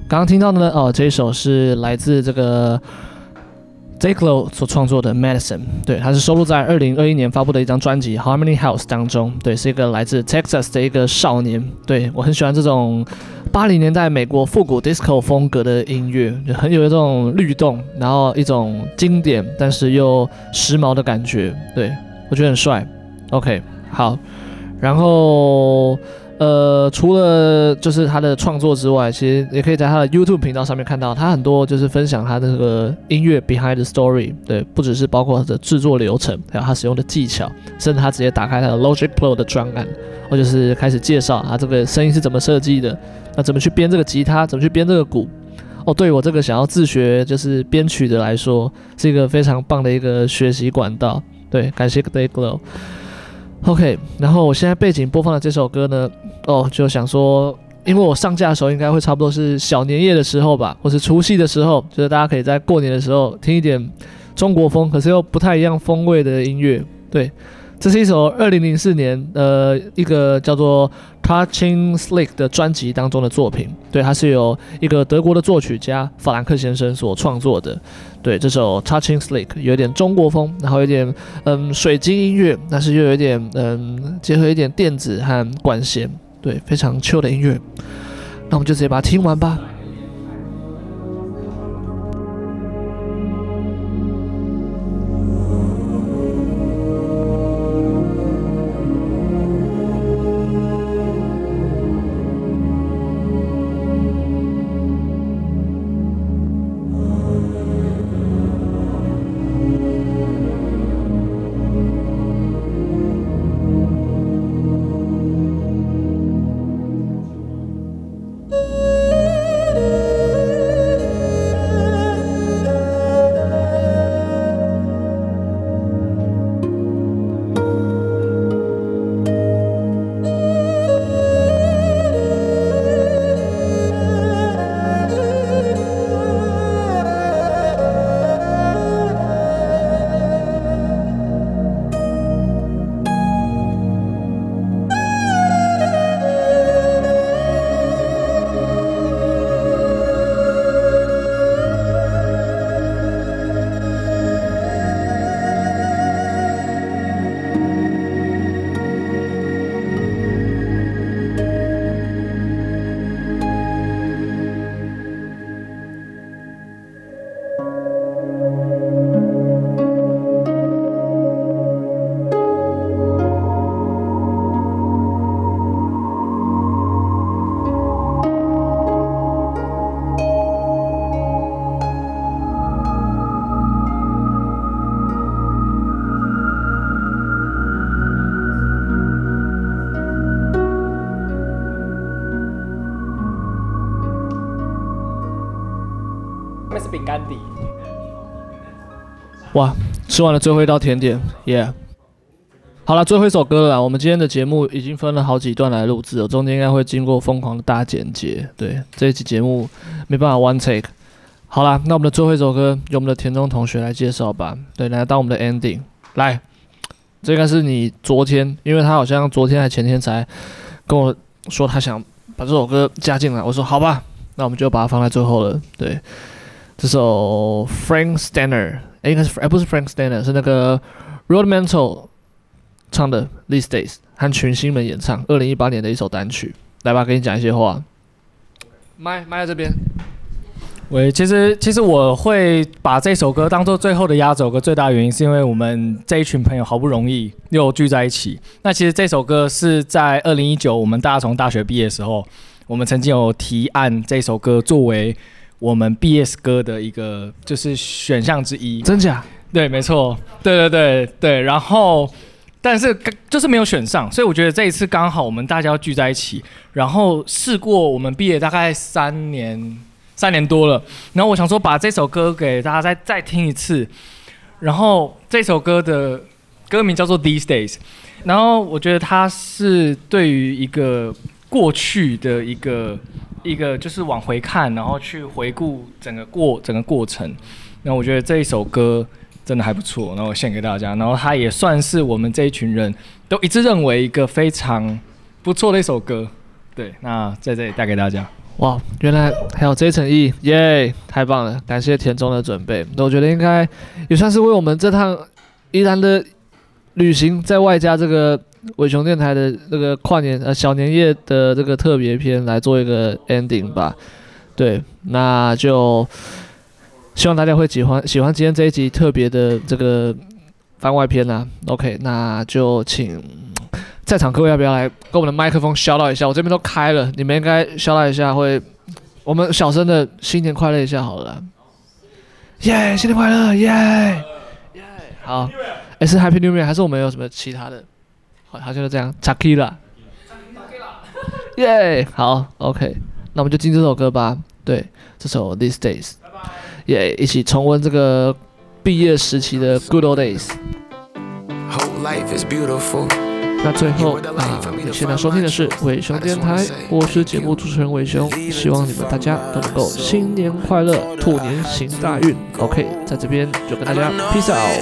刚刚听到的呢，哦，这一首是来自这个 J.Clo 所创作的 Medicine，对，它是收录在二零二一年发布的一张专辑 Harmony House 当中，对，是一个来自 Texas 的一个少年，对，我很喜欢这种八零年代美国复古 Disco 风格的音乐，就很有一种律动，然后一种经典但是又时髦的感觉，对，我觉得很帅。OK。好，然后呃，除了就是他的创作之外，其实也可以在他的 YouTube 频道上面看到他很多就是分享他的这个音乐 Behind the Story，对，不只是包括他的制作流程，还有他使用的技巧，甚至他直接打开他的 Logic Pro 的专案，或者是开始介绍他这个声音是怎么设计的，那怎么去编这个吉他，怎么去编这个鼓。哦，对我这个想要自学就是编曲的来说，是一个非常棒的一个学习管道。对，感谢 J.Clo。OK，然后我现在背景播放的这首歌呢，哦，就想说，因为我上架的时候应该会差不多是小年夜的时候吧，或是除夕的时候，就是大家可以在过年的时候听一点中国风，可是又不太一样风味的音乐。对，这是一首二零零四年呃一个叫做 Touching Slick 的专辑当中的作品。对，它是由一个德国的作曲家法兰克先生所创作的。对，这首 Touching Slick 有点中国风，然后有点嗯水晶音乐，但是又有点嗯结合一点电子和管弦，对，非常 chill 的音乐。那我们就直接把它听完吧。吃完了最后一道甜点，耶！好了，最后一首歌了。我们今天的节目已经分了好几段来录制了，中间应该会经过疯狂的大剪辑。对，这一期节目没办法 one take。好了，那我们的最后一首歌由我们的田中同学来介绍吧。对，来当我们的 ending。来，这应该是你昨天，因为他好像昨天还前天才跟我说他想把这首歌加进来。我说好吧，那我们就把它放在最后了。对，这首 Frank Stanner 应该是，哎，不是 Frank Stanier，是那个 Rudimental 唱的《These Days》，和群星们演唱，二零一八年的一首单曲。来吧，跟你讲一些话。麦麦在这边。喂，其实其实我会把这首歌当做最后的压轴歌，最大原因是因为我们这一群朋友好不容易又聚在一起。那其实这首歌是在二零一九，我们大家从大学毕业的时候，我们曾经有提案这首歌作为。我们 BS 歌的一个就是选项之一，真假？对，没错，对对对对。然后，但是就是没有选上，所以我觉得这一次刚好我们大家要聚在一起，然后试过我们毕业大概三年，三年多了，然后我想说把这首歌给大家再再听一次。然后这首歌的歌名叫做 These Days，然后我觉得它是对于一个过去的一个。一个就是往回看，然后去回顾整个过整个过程。那我觉得这一首歌真的还不错，然后我献给大家。然后它也算是我们这一群人都一致认为一个非常不错的一首歌。对，那在这里带给大家。哇，原来还有这一层意，耶，太棒了！感谢田中的准备，那我觉得应该也算是为我们这趟依然的旅行，在外加这个伟雄电台的这个跨年呃小年夜的这个特别篇来做一个 ending 吧。对，那就。希望大家会喜欢喜欢今天这一集特别的这个番外篇啊。OK，那就请在场各位要不要来跟我们的麦克风笑闹一下？我这边都开了，你们应该笑闹一下，会我们小声的新年快乐一下好了。耶、新年快乐，耶耶，好，哎是 Happy New Year 还是我们有什么其他的？好，就这样，Chakira，耶，好，OK，那我们就进这首歌吧。对，这首 These Days。耶、yeah, 一起重温这个毕业时期的 Good Old Days。那最后啊，你现在收听的是伟雄电台，我是节目主持人伟雄，希望你们大家都能够新年快乐，兔年行大运。OK，在这边就跟大家 peace out。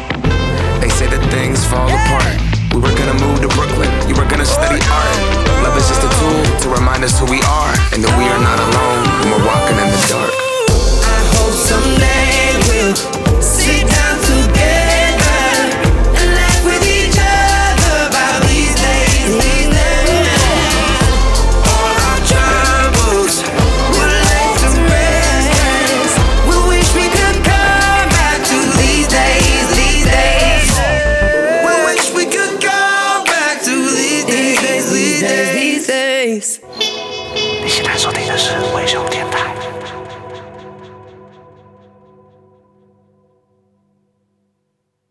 say that things fall apart. We were gonna move to Brooklyn, you were gonna study art. Love is just a tool to remind us who we are, and that we are not alone when we're walking in the dark. I hope someday we'll.